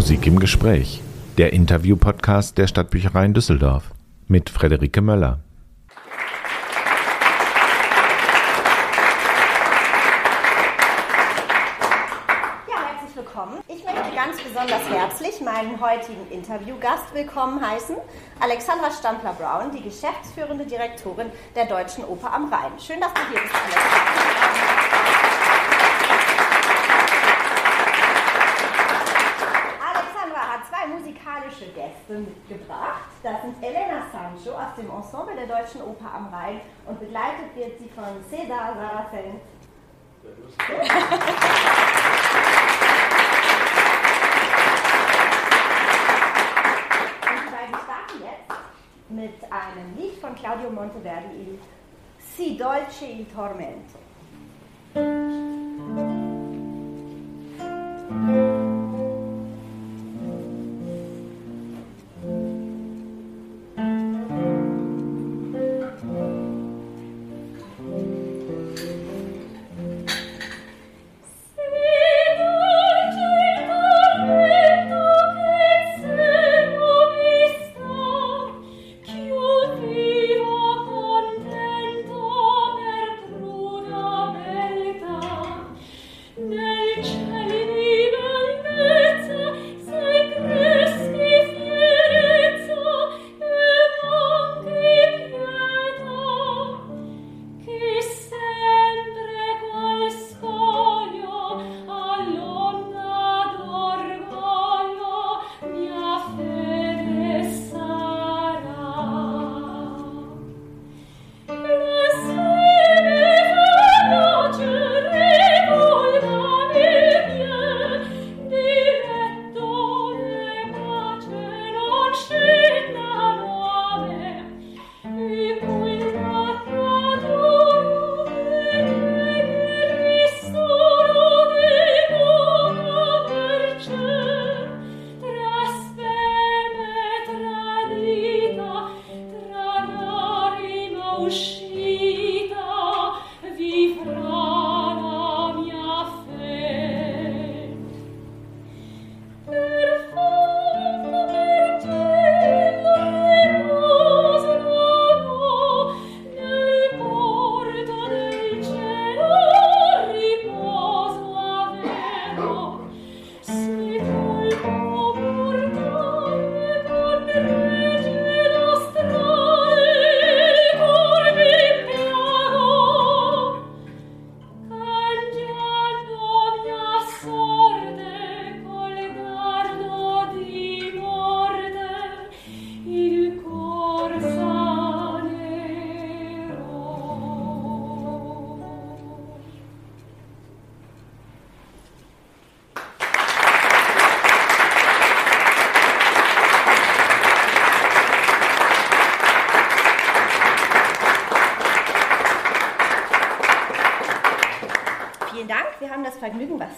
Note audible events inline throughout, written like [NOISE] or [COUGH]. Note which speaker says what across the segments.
Speaker 1: Musik im Gespräch. Der Interview-Podcast der Stadtbücherei in Düsseldorf mit Frederike Möller.
Speaker 2: Ja, herzlich willkommen. Ich möchte ganz besonders herzlich meinen heutigen Interviewgast willkommen heißen, Alexandra Stampler-Brown, die geschäftsführende Direktorin der Deutschen Oper am Rhein. Schön, dass du hier bist, Alexandra. Alexandra hat zwei musikalische Gäste mitgebracht. Das sind Elena Sancho aus dem Ensemble der Deutschen Oper am Rhein und begleitet wird sie von Cesar Saracen. Und die beiden starten jetzt mit einem Lied von Claudio Monteverdi, Si dolce il tormento.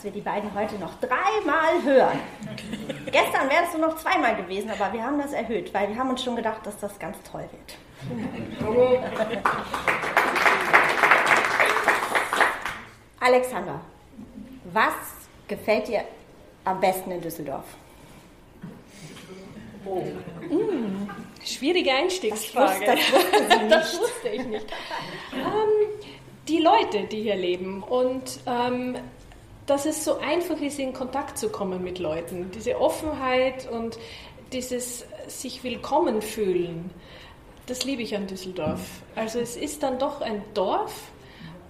Speaker 2: Dass wir die beiden heute noch dreimal hören. Gestern wäre es nur noch zweimal gewesen, aber wir haben das erhöht, weil wir haben uns schon gedacht, dass das ganz toll wird. Alexander, was gefällt dir am besten in Düsseldorf?
Speaker 3: Schwierige Einstiegsfrage.
Speaker 2: Das wusste sie nicht. [LAUGHS]
Speaker 3: Das wusste ich nicht. ähm, die Leute, die hier leben und ähm, dass es so einfach ist, in Kontakt zu kommen mit Leuten. Diese Offenheit und dieses sich willkommen fühlen, das liebe ich an Düsseldorf. Also es ist dann doch ein Dorf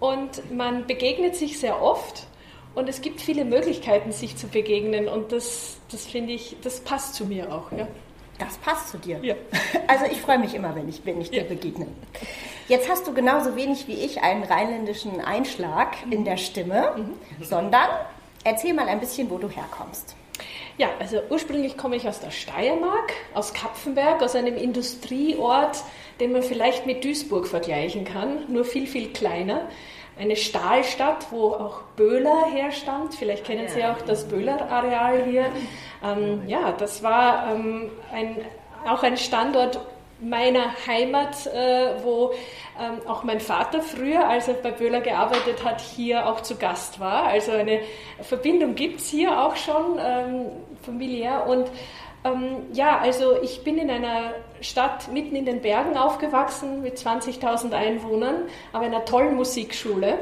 Speaker 3: und man begegnet sich sehr oft und es gibt viele Möglichkeiten, sich zu begegnen und das, das finde ich, das passt zu mir auch. Ja.
Speaker 2: Das passt zu dir.
Speaker 3: Ja.
Speaker 2: Also ich freue mich immer, wenn ich, wenn ich dir
Speaker 3: Ja.
Speaker 2: begegne. Jetzt hast du genauso wenig wie ich einen rheinländischen Einschlag in der Stimme, sondern erzähl mal ein bisschen, wo du herkommst.
Speaker 3: Ja, also ursprünglich komme ich aus der Steiermark, aus Kapfenberg, aus einem Industrieort, den man vielleicht mit Duisburg vergleichen kann, nur viel, viel kleiner. Eine Stahlstadt, wo auch Böhler herstammt. Vielleicht kennen Sie auch das Böhler-Areal hier. Ähm, ja, das war ähm, ein, auch ein Standort
Speaker 2: meiner Heimat, äh, wo ähm, auch mein Vater früher, als er bei Böhler gearbeitet hat, hier auch zu Gast war. Also eine Verbindung gibt es hier auch schon ähm, familiär. Und ähm, ja, also ich bin in einer Stadt mitten in den Bergen aufgewachsen mit 20.000 Einwohnern, aber in einer tollen Musikschule.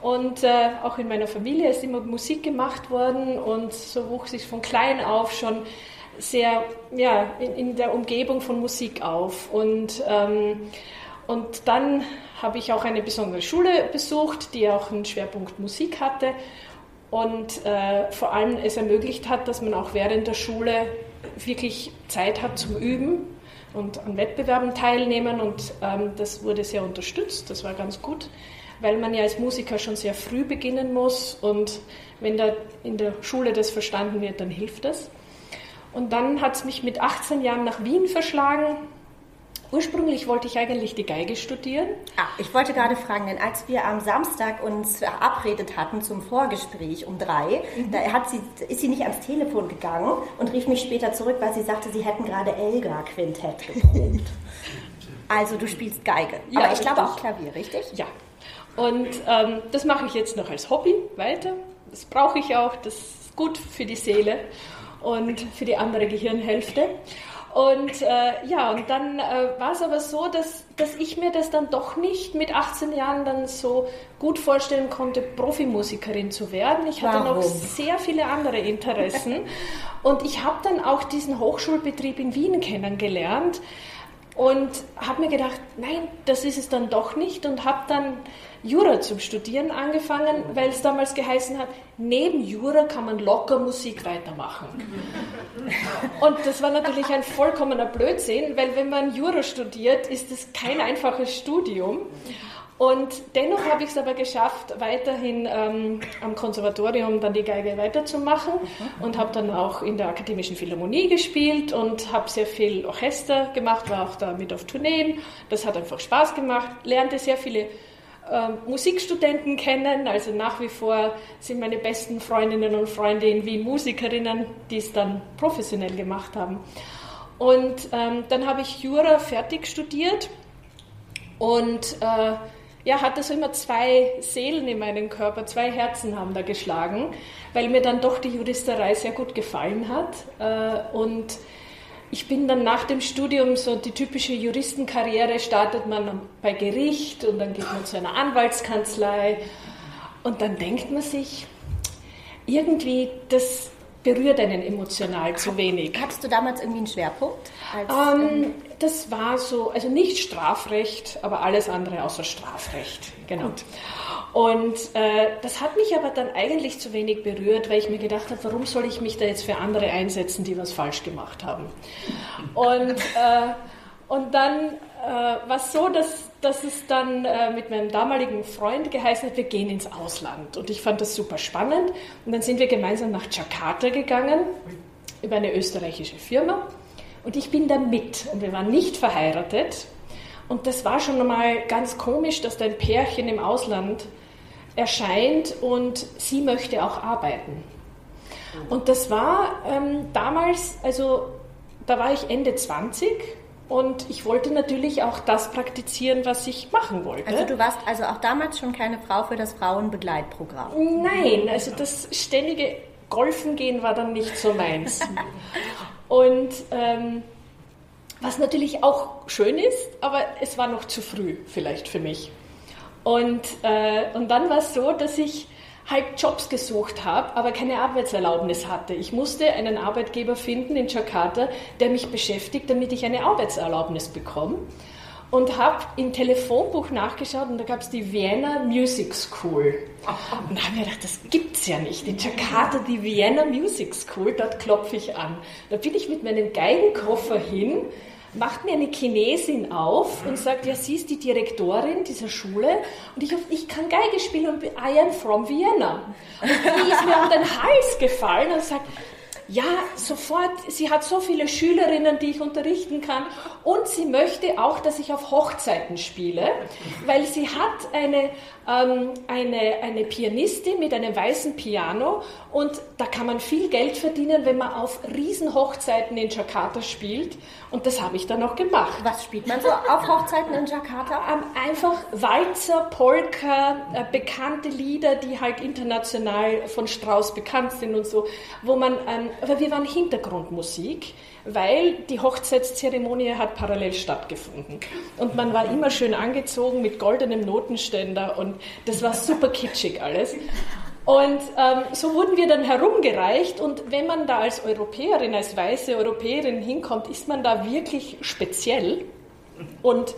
Speaker 2: Und äh, auch in meiner Familie ist immer Musik gemacht worden und so wuchs ich von klein auf schon sehr ja, in, in der Umgebung von Musik auf. Und, ähm, und dann habe ich auch eine besondere Schule besucht, die auch einen Schwerpunkt Musik hatte und äh, vor allem es ermöglicht hat, dass man auch während der Schule wirklich Zeit hat zum Üben und an Wettbewerben teilnehmen und ähm, das wurde sehr unterstützt, das war ganz gut weil man ja als Musiker schon sehr früh beginnen muss und wenn da in der Schule das verstanden wird, dann hilft das. Und dann hat es mich mit 18 Jahren nach Wien verschlagen. Ursprünglich wollte ich eigentlich die Geige studieren.
Speaker 3: Ah, ich wollte gerade fragen, denn als wir am Samstag uns verabredet hatten zum Vorgespräch um drei, mhm. da hat sie, ist sie nicht ans Telefon gegangen und rief mich später zurück, weil sie sagte, sie hätten gerade Elgar-Quintett geprobt. [LAUGHS] also du spielst Geige.
Speaker 2: Ja, Aber ich glaube auch Klavier, richtig? Ja, und ähm, das mache ich jetzt noch als Hobby weiter. Das brauche ich auch, das ist gut für die Seele und für die andere Gehirnhälfte. Und äh, ja, und dann äh, war es aber so, dass, dass ich mir das dann doch nicht mit 18 Jahren dann so gut vorstellen konnte, Profimusikerin zu werden. Ich hatte Warum? noch sehr viele andere Interessen. [LAUGHS] und ich habe dann auch diesen Hochschulbetrieb in Wien kennengelernt und habe mir gedacht, nein, das ist es dann doch nicht und habe dann Jura zum Studieren angefangen, weil es damals geheißen hat, neben Jura kann man locker Musik weitermachen. Und das war natürlich ein vollkommener Blödsinn, weil wenn man Jura studiert, ist es kein einfaches Studium. Und dennoch habe ich es aber geschafft, weiterhin ähm, am Konservatorium dann die Geige weiterzumachen und habe dann auch in der Akademischen Philharmonie gespielt und habe sehr viel Orchester gemacht, war auch da mit auf Tourneen. Das hat einfach Spaß gemacht, lernte sehr viele Musikstudenten kennen. Also nach wie vor sind meine besten Freundinnen und Freunde in Wien Musikerinnen, die es dann professionell gemacht haben. Und ähm, dann habe ich Jura fertig studiert und äh, ja, hatte so immer zwei Seelen in meinem Körper, zwei Herzen haben da geschlagen, weil mir dann doch die Juristerei sehr gut gefallen hat. Äh, und ich bin dann nach dem Studium so die typische Juristenkarriere, startet man bei Gericht und dann geht man zu einer Anwaltskanzlei und dann denkt man sich, irgendwie, das berührt einen emotional zu wenig.
Speaker 3: Hattest du damals irgendwie einen Schwerpunkt?
Speaker 2: Als, ähm, das war so, also nicht Strafrecht, aber alles andere außer Strafrecht. Genau. Gut. Und äh, das hat mich aber dann eigentlich zu wenig berührt, weil ich mir gedacht habe, warum soll ich mich da jetzt für andere einsetzen, die was falsch gemacht haben? Und, äh, und dann äh, war es so, dass, dass es dann äh, mit meinem damaligen Freund geheißen hat, wir gehen ins Ausland. Und ich fand das super spannend. Und dann sind wir gemeinsam nach Jakarta gegangen über eine österreichische Firma. Und ich bin da mit. Und wir waren nicht verheiratet. Und das war schon mal ganz komisch, dass da ein Pärchen im Ausland erscheint und sie möchte auch arbeiten. Und das war ähm, damals, also da war ich Ende 20 und ich wollte natürlich auch das praktizieren, was ich machen wollte.
Speaker 3: Also du warst also auch damals schon keine Frau für das Frauenbegleitprogramm?
Speaker 2: Nein, also das ständige Golfen gehen war dann nicht so meins. [LAUGHS] und ähm, was natürlich auch schön ist, aber es war noch zu früh vielleicht für mich. Und, äh, und dann war es so, dass ich halt Jobs gesucht habe, aber keine Arbeitserlaubnis hatte. Ich musste einen Arbeitgeber finden in Jakarta, der mich beschäftigt, damit ich eine Arbeitserlaubnis bekomme. Und habe im Telefonbuch nachgeschaut und da gab es die Vienna Music School. Und da habe ich mir gedacht, das gibt es ja nicht. In Jakarta die Vienna Music School, dort klopfe ich an. Da bin ich mit meinem Geigenkoffer hin macht mir eine Chinesin auf und sagt, ja, sie ist die Direktorin dieser Schule und ich, ich kann Geige spielen und I am from Vienna. Und die ist mir um den Hals gefallen und sagt, ja, sofort, sie hat so viele Schülerinnen, die ich unterrichten kann. Und sie möchte auch, dass ich auf Hochzeiten spiele, weil sie hat eine, ähm, eine, eine Pianistin mit einem weißen Piano und da kann man viel Geld verdienen, wenn man auf Riesenhochzeiten in Jakarta spielt und das habe ich dann auch gemacht.
Speaker 3: Was spielt man so auf Hochzeiten in Jakarta?
Speaker 2: Ähm, einfach Walzer, Polka, äh, bekannte Lieder, die halt international von Strauss bekannt sind und so, wo man, ähm, aber wir waren Hintergrundmusik, weil die Hochzeitszeremonie hat parallel stattgefunden. Und man war immer schön angezogen mit goldenem Notenständer und das war super kitschig alles. Und ähm, so wurden wir dann herumgereicht und wenn man da als Europäerin, als weiße Europäerin hinkommt, ist man da wirklich speziell und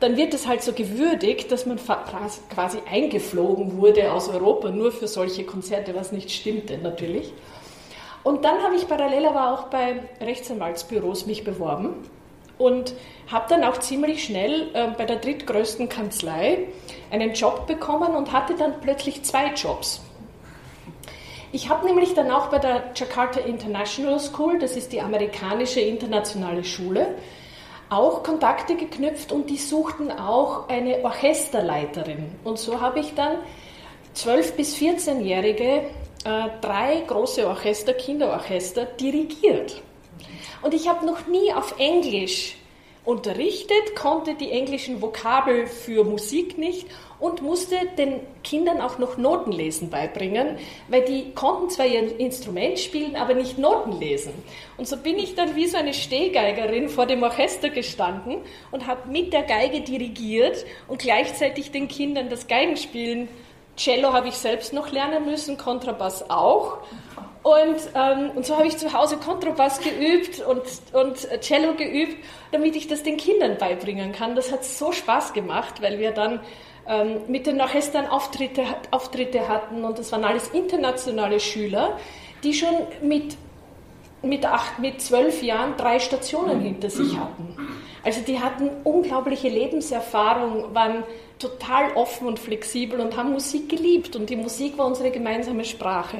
Speaker 2: dann wird es halt so gewürdigt, dass man quasi eingeflogen wurde aus Europa nur für solche Konzerte, was nicht stimmte natürlich. Und dann habe ich parallel aber auch bei Rechtsanwaltsbüros mich beworben und habe dann auch ziemlich schnell äh, bei der drittgrößten Kanzlei einen Job bekommen und hatte dann plötzlich zwei Jobs. Ich habe nämlich dann auch bei der Jakarta International School, das ist die amerikanische internationale Schule, auch Kontakte geknüpft und die suchten auch eine Orchesterleiterin. Und so habe ich dann 12- bis 14-Jährige äh, drei große Orchester, Kinderorchester, dirigiert. Und ich habe noch nie auf Englisch unterrichtet, konnte die englischen Vokabel für Musik nicht und musste den Kindern auch noch Notenlesen beibringen, weil die konnten zwar ihr Instrument spielen, aber nicht Noten lesen. Und so bin ich dann wie so eine Stehgeigerin vor dem Orchester gestanden und habe mit der Geige dirigiert und gleichzeitig den Kindern das Geigenspielen Cello habe ich selbst noch lernen müssen, Kontrabass auch. Und, ähm, und so habe ich zu Hause Kontrabass geübt und, und Cello geübt, damit ich das den Kindern beibringen kann. Das hat so Spaß gemacht, weil wir dann mit den Orchestern Auftritte, Auftritte hatten und das waren alles internationale Schüler, die schon mit, mit, acht, mit zwölf Jahren drei Stationen hinter sich hatten. Also die hatten unglaubliche Lebenserfahrung, waren total offen und flexibel und haben Musik geliebt und die Musik war unsere gemeinsame Sprache.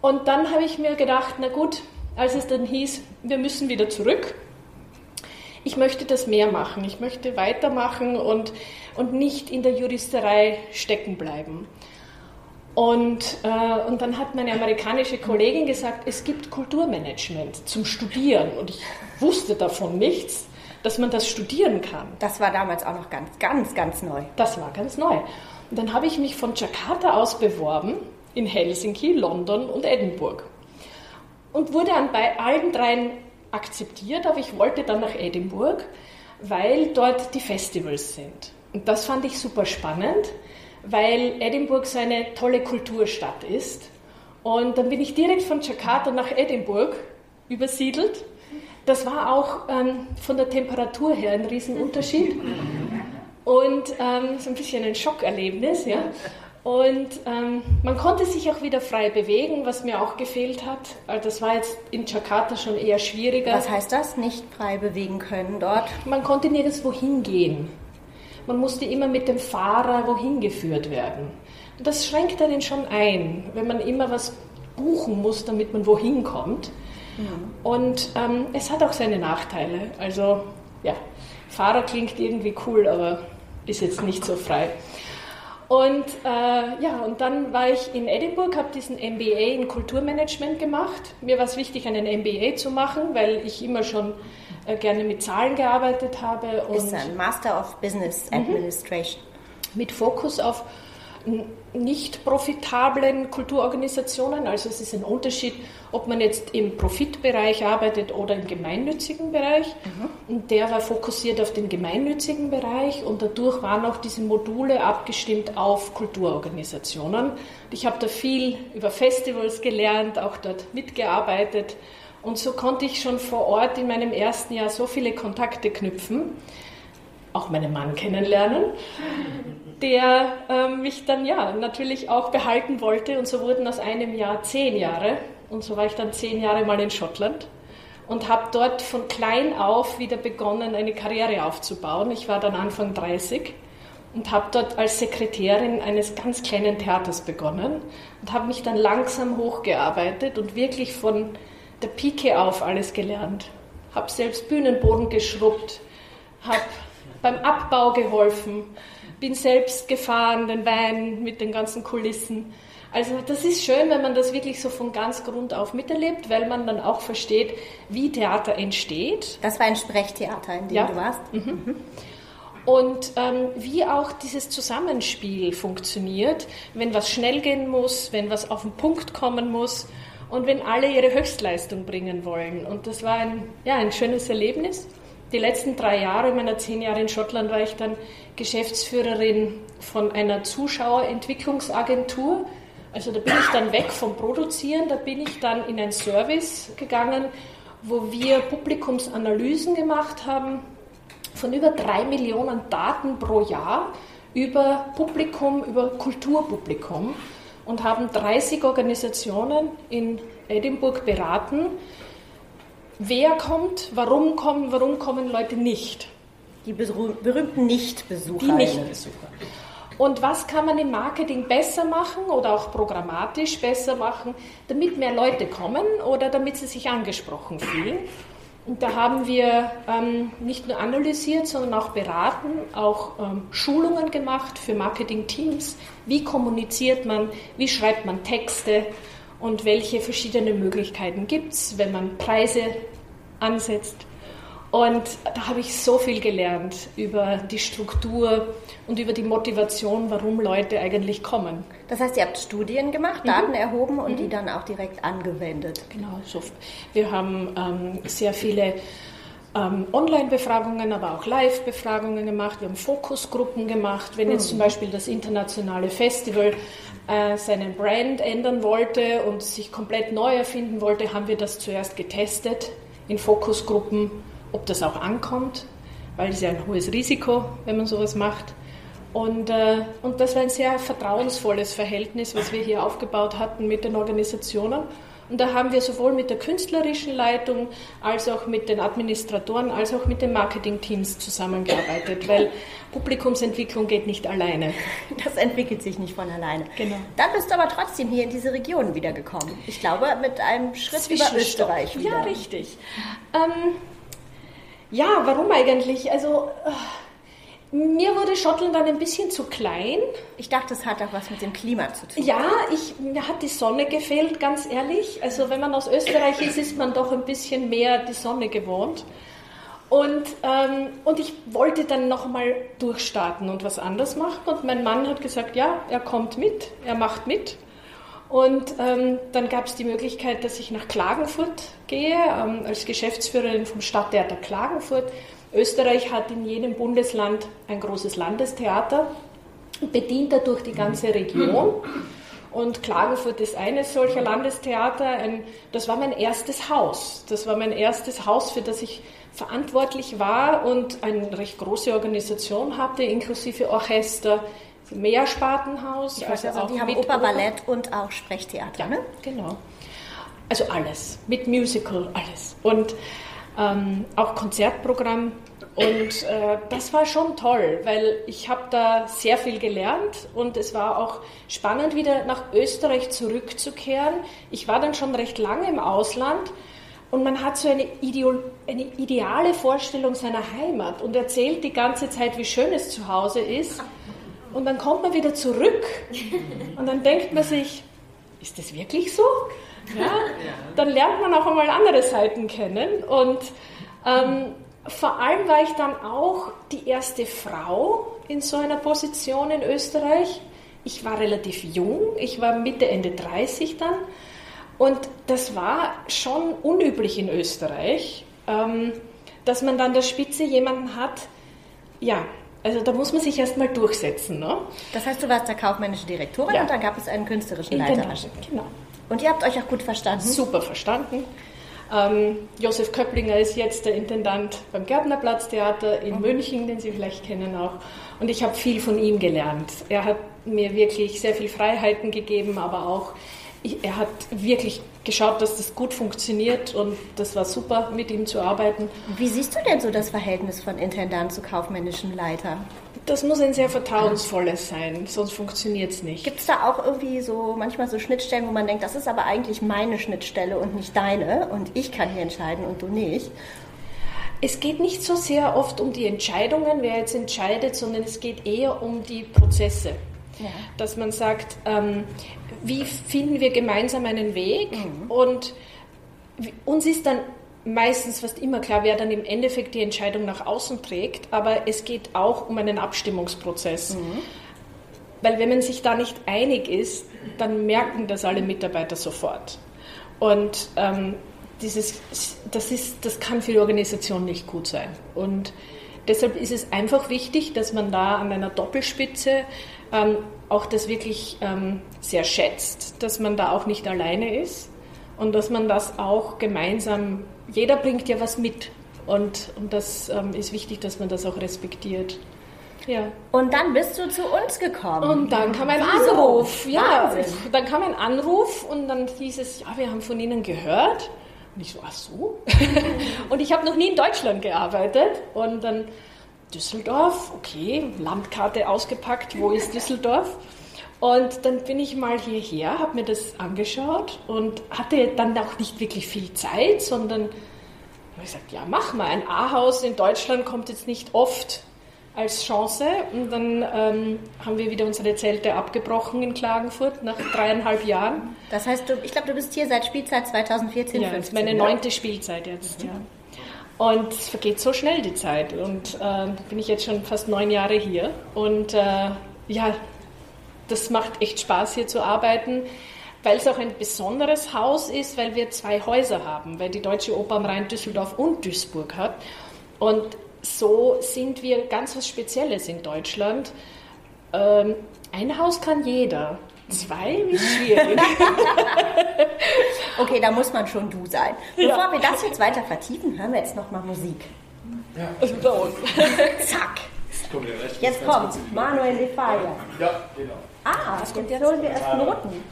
Speaker 2: Und dann habe ich mir gedacht, na gut, als es dann hieß, wir müssen wieder zurück, ich möchte das mehr machen, ich möchte weitermachen und, und nicht in der Juristerei stecken bleiben. Und, äh, und dann hat meine amerikanische Kollegin gesagt, es gibt Kulturmanagement zum Studieren und ich wusste davon nichts dass man das studieren kann.
Speaker 3: Das war damals auch noch ganz, ganz, ganz neu.
Speaker 2: Das war ganz neu. Und dann habe ich mich von Jakarta aus beworben in Helsinki, London und Edinburgh. Und wurde dann bei allen dreien akzeptiert, aber ich wollte dann nach Edinburgh, weil dort die Festivals sind. Und das fand ich super spannend, weil Edinburgh so eine tolle Kulturstadt ist. Und dann bin ich direkt von Jakarta nach Edinburgh übersiedelt das war auch ähm, von der Temperatur her ein Riesenunterschied und ähm, so ein bisschen ein Schockerlebnis. Ja? Und ähm, man konnte sich auch wieder frei bewegen, was mir auch gefehlt hat. Also das war jetzt in Jakarta schon eher schwieriger.
Speaker 3: Was heißt das, nicht frei bewegen können dort?
Speaker 2: Man konnte nirgendwo hingehen. Man musste immer mit dem Fahrer wohin geführt werden. Und das schränkt einen schon ein, wenn man immer was buchen muss, damit man wohin kommt. Und ähm, es hat auch seine Nachteile. Also ja, Fahrer klingt irgendwie cool, aber ist jetzt nicht so frei. Und äh, ja, und dann war ich in Edinburgh, habe diesen MBA in Kulturmanagement gemacht. Mir war es wichtig, einen MBA zu machen, weil ich immer schon gerne mit Zahlen gearbeitet habe.
Speaker 3: Und ist ein Master of Business mhm. Administration.
Speaker 2: Mit Fokus auf nicht profitablen Kulturorganisationen. Also es ist ein Unterschied, ob man jetzt im Profitbereich arbeitet oder im gemeinnützigen Bereich. Mhm. Und der war fokussiert auf den gemeinnützigen Bereich und dadurch waren auch diese Module abgestimmt auf Kulturorganisationen. Ich habe da viel über Festivals gelernt, auch dort mitgearbeitet. Und so konnte ich schon vor Ort in meinem ersten Jahr so viele Kontakte knüpfen, auch meinen Mann kennenlernen der ähm, mich dann ja natürlich auch behalten wollte. Und so wurden aus einem Jahr zehn Jahre. Und so war ich dann zehn Jahre mal in Schottland und habe dort von klein auf wieder begonnen, eine Karriere aufzubauen. Ich war dann Anfang 30 und habe dort als Sekretärin eines ganz kleinen Theaters begonnen und habe mich dann langsam hochgearbeitet und wirklich von der Pike auf alles gelernt. Habe selbst Bühnenboden geschrubbt, habe beim Abbau geholfen, bin selbst gefahren, den Wein mit den ganzen Kulissen. Also das ist schön, wenn man das wirklich so von ganz Grund auf miterlebt, weil man dann auch versteht, wie Theater entsteht.
Speaker 3: Das war ein Sprechtheater, in dem ja. du warst. Mhm.
Speaker 2: Mhm. Und ähm, wie auch dieses Zusammenspiel funktioniert, wenn was schnell gehen muss, wenn was auf den Punkt kommen muss und wenn alle ihre Höchstleistung bringen wollen. Und das war ein, ja, ein schönes Erlebnis. Die letzten drei Jahre meiner zehn Jahre in Schottland war ich dann Geschäftsführerin von einer Zuschauerentwicklungsagentur. Also da bin ich dann weg vom Produzieren, da bin ich dann in ein Service gegangen, wo wir Publikumsanalysen gemacht haben von über drei Millionen Daten pro Jahr über Publikum, über Kulturpublikum und haben 30 Organisationen in Edinburgh beraten, wer kommt, warum kommen, warum kommen Leute nicht.
Speaker 3: Die berühmten Nichtbesucher.
Speaker 2: Die Nichtbesucher. Und was kann man im Marketing besser machen oder auch programmatisch besser machen, damit mehr Leute kommen oder damit sie sich angesprochen fühlen? Und da haben wir ähm, nicht nur analysiert, sondern auch beraten, auch ähm, Schulungen gemacht für Marketing-Teams. Wie kommuniziert man, wie schreibt man Texte und welche verschiedenen Möglichkeiten gibt es, wenn man Preise ansetzt. Und da habe ich so viel gelernt über die Struktur und über die Motivation, warum Leute eigentlich kommen.
Speaker 3: Das heißt, ihr habt Studien gemacht, mhm. Daten erhoben und mhm. die dann auch direkt angewendet.
Speaker 2: Genau, so. Wir haben ähm, sehr viele ähm, Online-Befragungen, aber auch Live-Befragungen gemacht. Wir haben Fokusgruppen gemacht. Wenn jetzt mhm. zum Beispiel das internationale Festival äh, seinen Brand ändern wollte und sich komplett neu erfinden wollte, haben wir das zuerst getestet in Fokusgruppen ob das auch ankommt, weil es ja ein hohes Risiko, wenn man sowas macht. Und, äh, und das war ein sehr vertrauensvolles Verhältnis, was wir hier aufgebaut hatten mit den Organisationen. Und da haben wir sowohl mit der künstlerischen Leitung als auch mit den Administratoren als auch mit den Marketingteams zusammengearbeitet, weil Publikumsentwicklung geht nicht alleine.
Speaker 3: Das entwickelt sich nicht von alleine.
Speaker 2: Genau.
Speaker 3: Dann bist du aber trotzdem hier in diese Region wiedergekommen. Ich glaube, mit einem Schritt über Österreich wieder.
Speaker 2: Ja, richtig. Ähm, ja, warum eigentlich? Also, äh, mir wurde Schottland dann ein bisschen zu klein.
Speaker 3: Ich dachte, es hat auch was mit dem Klima zu tun.
Speaker 2: Ja, ich, mir hat die Sonne gefehlt, ganz ehrlich. Also, wenn man aus Österreich ist, ist man doch ein bisschen mehr die Sonne gewohnt. Und, ähm, und ich wollte dann nochmal durchstarten und was anderes machen. Und mein Mann hat gesagt, ja, er kommt mit, er macht mit. Und ähm, dann gab es die Möglichkeit, dass ich nach Klagenfurt gehe, ähm, als Geschäftsführerin vom Stadttheater Klagenfurt. Österreich hat in jedem Bundesland ein großes Landestheater, bedient dadurch die ganze Region. Und Klagenfurt ist eines solcher Landestheater. Ein, das war mein erstes Haus. Das war mein erstes Haus, für das ich verantwortlich war und eine recht große Organisation hatte, inklusive Orchester, Mehrspartenhaus.
Speaker 3: Ich also, also die haben Oper, Ballett und auch Sprechtheater,
Speaker 2: ja, ne? Genau. Also alles, mit Musical, alles. Und ähm, auch Konzertprogramm. Und äh, das war schon toll, weil ich habe da sehr viel gelernt und es war auch spannend, wieder nach Österreich zurückzukehren. Ich war dann schon recht lange im Ausland und man hat so eine, Ideal, eine ideale Vorstellung seiner Heimat und erzählt die ganze Zeit, wie schön es zu Hause ist. Und dann kommt man wieder zurück [LAUGHS] und dann denkt man sich, ist das wirklich so? Ja? Dann lernt man auch einmal andere Seiten kennen. Und ähm, vor allem war ich dann auch die erste Frau in so einer Position in Österreich. Ich war relativ jung, ich war Mitte, Ende 30 dann. Und das war schon unüblich in Österreich, ähm, dass man dann der Spitze jemanden hat, ja, also da muss man sich erstmal durchsetzen. Ne?
Speaker 3: Das heißt, du warst der kaufmännische Direktorin ja. und dann gab es einen künstlerischen Leiter. Genau,
Speaker 2: genau.
Speaker 3: Und ihr habt euch auch gut verstanden?
Speaker 2: Super verstanden. Ähm, Josef Köpplinger ist jetzt der Intendant beim Gärtnerplatztheater in mhm. München, den Sie vielleicht kennen auch. Und ich habe viel von ihm gelernt. Er hat mir wirklich sehr viel Freiheiten gegeben, aber auch er hat wirklich geschaut, dass das gut funktioniert und das war super, mit ihm zu arbeiten.
Speaker 3: Wie siehst du denn so das Verhältnis von Intendant zu kaufmännischen Leiter?
Speaker 2: Das muss ein sehr vertrauensvolles sein, sonst funktioniert es nicht.
Speaker 3: Gibt es da auch irgendwie so manchmal so Schnittstellen, wo man denkt, das ist aber eigentlich meine Schnittstelle und nicht deine und ich kann hier entscheiden und du nicht?
Speaker 2: Es geht nicht so sehr oft um die Entscheidungen, wer jetzt entscheidet, sondern es geht eher um die Prozesse. Ja. Dass man sagt, ähm, wie finden wir gemeinsam einen Weg mhm. und uns ist dann meistens fast immer klar, wer dann im Endeffekt die Entscheidung nach außen trägt, aber es geht auch um einen Abstimmungsprozess. Mhm. Weil wenn man sich da nicht einig ist, dann merken das alle Mitarbeiter sofort. Und ähm, dieses, das, ist, das kann für die Organisation nicht gut sein. Und deshalb ist es einfach wichtig, dass man da an einer Doppelspitze ähm, auch das wirklich ähm, sehr schätzt, dass man da auch nicht alleine ist und dass man das auch gemeinsam jeder bringt ja was mit. Und, und das ähm, ist wichtig, dass man das auch respektiert.
Speaker 3: Ja. Und dann bist du zu uns gekommen.
Speaker 2: Und dann kam ein Wieso? Anruf. Ja, Wahnsinn. dann kam ein Anruf und dann hieß es, ja, wir haben von Ihnen gehört. Und ich so, ach so? [LAUGHS] und ich habe noch nie in Deutschland gearbeitet. Und dann Düsseldorf, okay, Landkarte ausgepackt, wo ist Düsseldorf? Und dann bin ich mal hierher, habe mir das angeschaut und hatte dann auch nicht wirklich viel Zeit, sondern habe gesagt, ja, mach mal. Ein A-Haus in Deutschland kommt jetzt nicht oft als Chance. Und dann ähm, haben wir wieder unsere Zelte abgebrochen in Klagenfurt nach dreieinhalb Jahren.
Speaker 3: Das heißt, du, ich glaube, du bist hier seit Spielzeit 2014,
Speaker 2: ja, 15, meine neunte Spielzeit jetzt, mhm. ja. Und es vergeht so schnell die Zeit. Und äh, bin ich jetzt schon fast neun Jahre hier. Und äh, ja, das macht echt Spaß hier zu arbeiten, weil es auch ein besonderes Haus ist, weil wir zwei Häuser haben, weil die Deutsche Oper am Rhein Düsseldorf und Duisburg hat. Und so sind wir ganz was Spezielles in Deutschland. Ähm, ein Haus kann jeder. Zwei ist schwierig. [LAUGHS]
Speaker 3: okay, da muss man schon du sein. Bevor ja. wir das jetzt weiter vertiefen, hören wir jetzt nochmal Musik.
Speaker 2: Ja. So. [LAUGHS]
Speaker 3: Zack. Jetzt kommt Manuel de Falla.
Speaker 4: Ja, genau.
Speaker 3: Ah, jetzt holen wir erst Noten.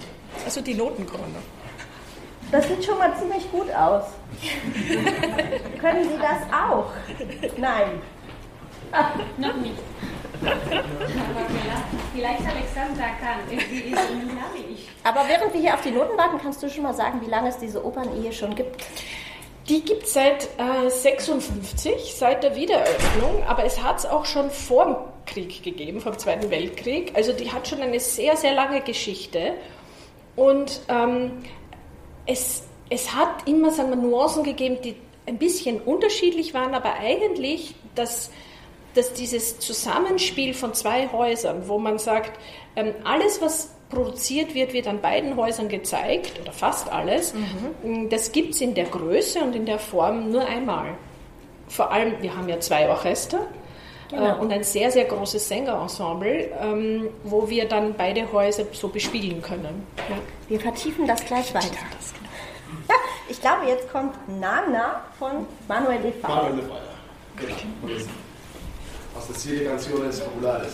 Speaker 2: Also die Noten kommen noch.
Speaker 3: Das sieht schon mal ziemlich gut aus. [LAUGHS] Können Sie das auch? Nein.
Speaker 5: Noch nicht. Vielleicht Alexandra kann. Sie ist ich.
Speaker 3: Aber während wir hier auf die Noten warten, kannst du schon mal sagen, wie lange es diese Opernehe schon gibt?
Speaker 2: Die gibt es seit äh, 56, seit der Wiedereröffnung, aber es hat es auch schon vor dem Krieg gegeben, vor dem Zweiten Weltkrieg. Also die hat schon eine sehr, sehr lange Geschichte. Und ähm, es, es hat immer, sagen wir, Nuancen gegeben, die ein bisschen unterschiedlich waren, aber eigentlich, dass, dass dieses Zusammenspiel von zwei Häusern, wo man sagt, ähm, alles, was produziert wird, wird an beiden Häusern gezeigt, oder fast alles. Mhm. Das gibt es in der Größe und in der Form nur einmal. Vor allem, wir haben ja zwei Orchester. Genau. Äh, und ein sehr, sehr großes Sängerensemble, ähm, wo wir dann beide Häuser so bespielen können.
Speaker 3: Ja. Wir vertiefen das gleich weiter. Das, genau. ja, ich glaube, jetzt kommt Nana von Manuel de Falla.
Speaker 4: Manuel de Falla. Genau. Aus der Serie Canciones Populares.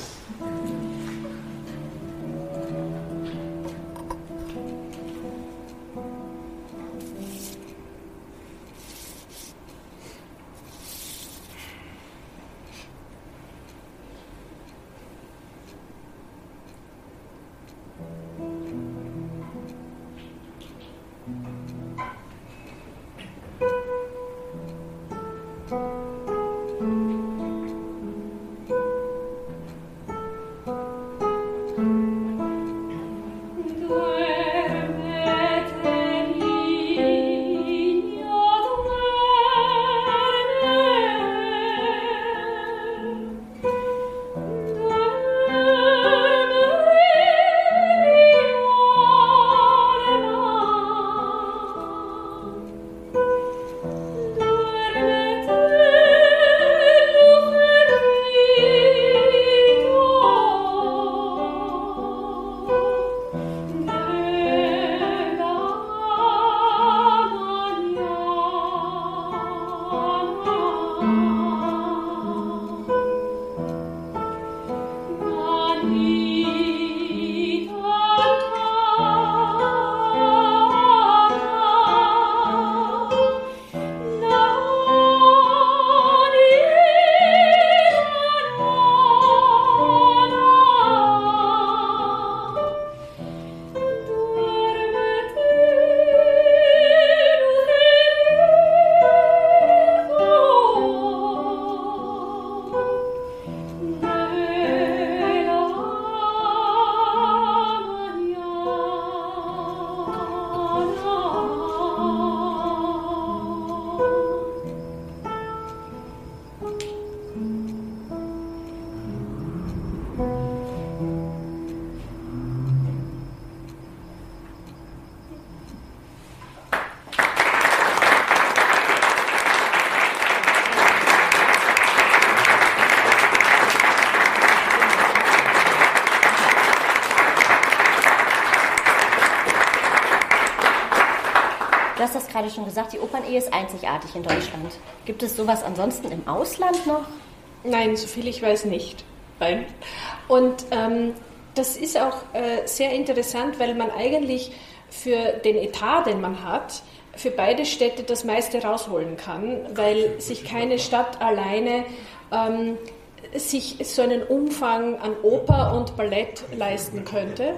Speaker 3: Gerade schon gesagt, die Opernehe ist einzigartig in Deutschland. Gibt es sowas ansonsten im Ausland noch?
Speaker 2: Nein, soviel ich weiß nicht. Nein. Und ähm, das ist auch äh, sehr interessant, weil man eigentlich für den Etat, den man hat, für beide Städte das meiste rausholen kann, weil sich keine Stadt alleine ähm, sich so einen Umfang an Oper und Ballett leisten könnte.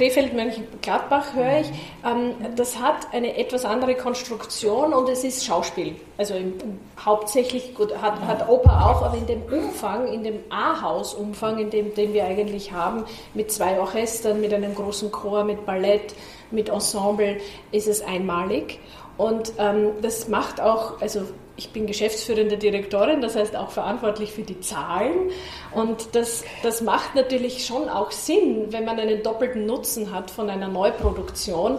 Speaker 2: Krefeld Mönchengladbach höre ich, ähm, das hat eine etwas andere Konstruktion und es ist Schauspiel. Also im, hauptsächlich gut, hat, hat Oper auch, aber in dem Umfang, in dem A-Haus-Umfang, in dem, den wir eigentlich haben, mit zwei Orchestern, mit einem großen Chor, mit Ballett, mit Ensemble, ist es einmalig. Und ähm, das macht auch, also ich bin geschäftsführende Direktorin, das heißt auch verantwortlich für die Zahlen. Und das, das macht natürlich schon auch Sinn, wenn man einen doppelten Nutzen hat von einer Neuproduktion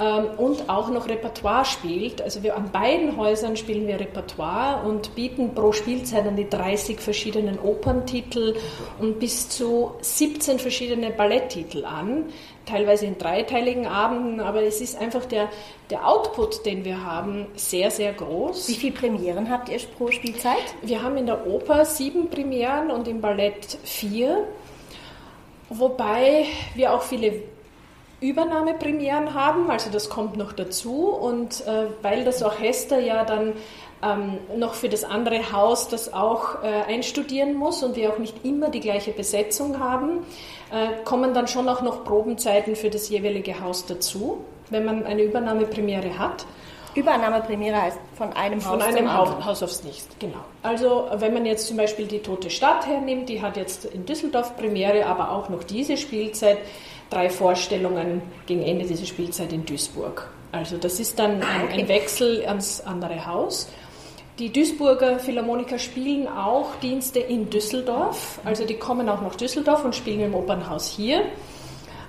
Speaker 2: ähm, und auch noch Repertoire spielt. Also wir an beiden Häusern spielen wir Repertoire und bieten pro Spielzeit an die 30 verschiedenen Operntitel und bis zu 17 verschiedene Balletttitel an, teilweise in dreiteiligen Abenden, aber es ist einfach der, der Output, den wir haben, sehr, sehr groß.
Speaker 3: Wie viele Premieren habt ihr pro Spielzeit?
Speaker 2: Wir haben in der Oper sieben Premieren und im Ballett vier, wobei wir auch viele Übernahmepremieren haben, also das kommt noch dazu. Und äh, weil das Orchester ja dann ähm, noch für das andere Haus das auch äh, einstudieren muss und wir auch nicht immer die gleiche Besetzung haben, äh, kommen dann schon auch noch Probenzeiten für das jeweilige Haus dazu, wenn man eine Übernahmepremiere hat.
Speaker 3: Übernahmepremiere heißt von einem
Speaker 2: Haus, von einem Haus, Haus aufs nächste, genau. Also wenn man jetzt zum Beispiel die Tote Stadt hernimmt, die hat jetzt in Düsseldorf Premiere, aber auch noch diese Spielzeit, drei Vorstellungen gegen Ende dieser Spielzeit in Duisburg. Also das ist dann ein, ein Wechsel ans andere Haus. Die Duisburger Philharmoniker spielen auch Dienste in Düsseldorf. Also die kommen auch nach Düsseldorf und spielen im Opernhaus hier.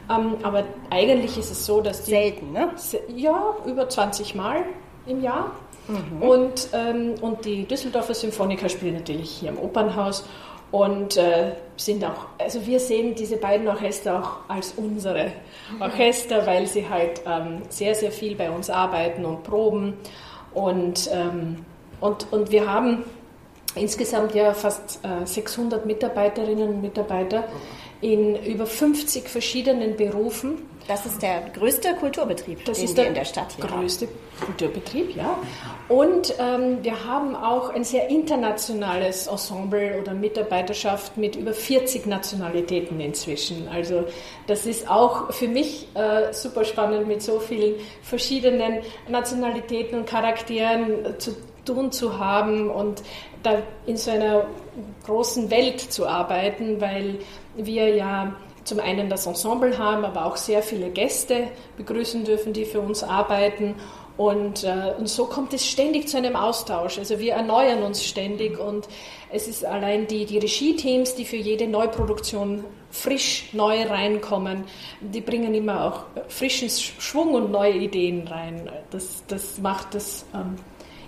Speaker 2: Ähm, aber eigentlich ist es so, dass die.
Speaker 3: Selten, ne?
Speaker 2: Ja, über 20 Mal im Jahr. Mhm. Und, ähm, und die Düsseldorfer Symphoniker spielen natürlich hier im Opernhaus und äh, sind auch, also wir sehen diese beiden Orchester auch als unsere Orchester, weil sie halt ähm, sehr, sehr viel bei uns arbeiten und proben. Und, ähm, und, und wir haben insgesamt ja fast äh, 600 Mitarbeiterinnen und Mitarbeiter in über 50 verschiedenen Berufen.
Speaker 3: Das ist der größte Kulturbetrieb,
Speaker 2: das ist der in der Stadt hier größte haben. Kulturbetrieb, ja. Und ähm, wir haben auch ein sehr internationales Ensemble oder Mitarbeiterschaft mit über 40 Nationalitäten inzwischen. Also das ist auch für mich äh, super spannend, mit so vielen verschiedenen Nationalitäten und Charakteren zu tun zu haben und da in so einer großen Welt zu arbeiten, weil wir ja zum einen das Ensemble haben, aber auch sehr viele Gäste begrüßen dürfen, die für uns arbeiten. Und, äh, und so kommt es ständig zu einem Austausch. Also wir erneuern uns ständig und es ist allein die, die Regie-Teams, die für jede Neuproduktion frisch neu reinkommen, die bringen immer auch frischen Schwung und neue Ideen rein. Das, das macht das ähm,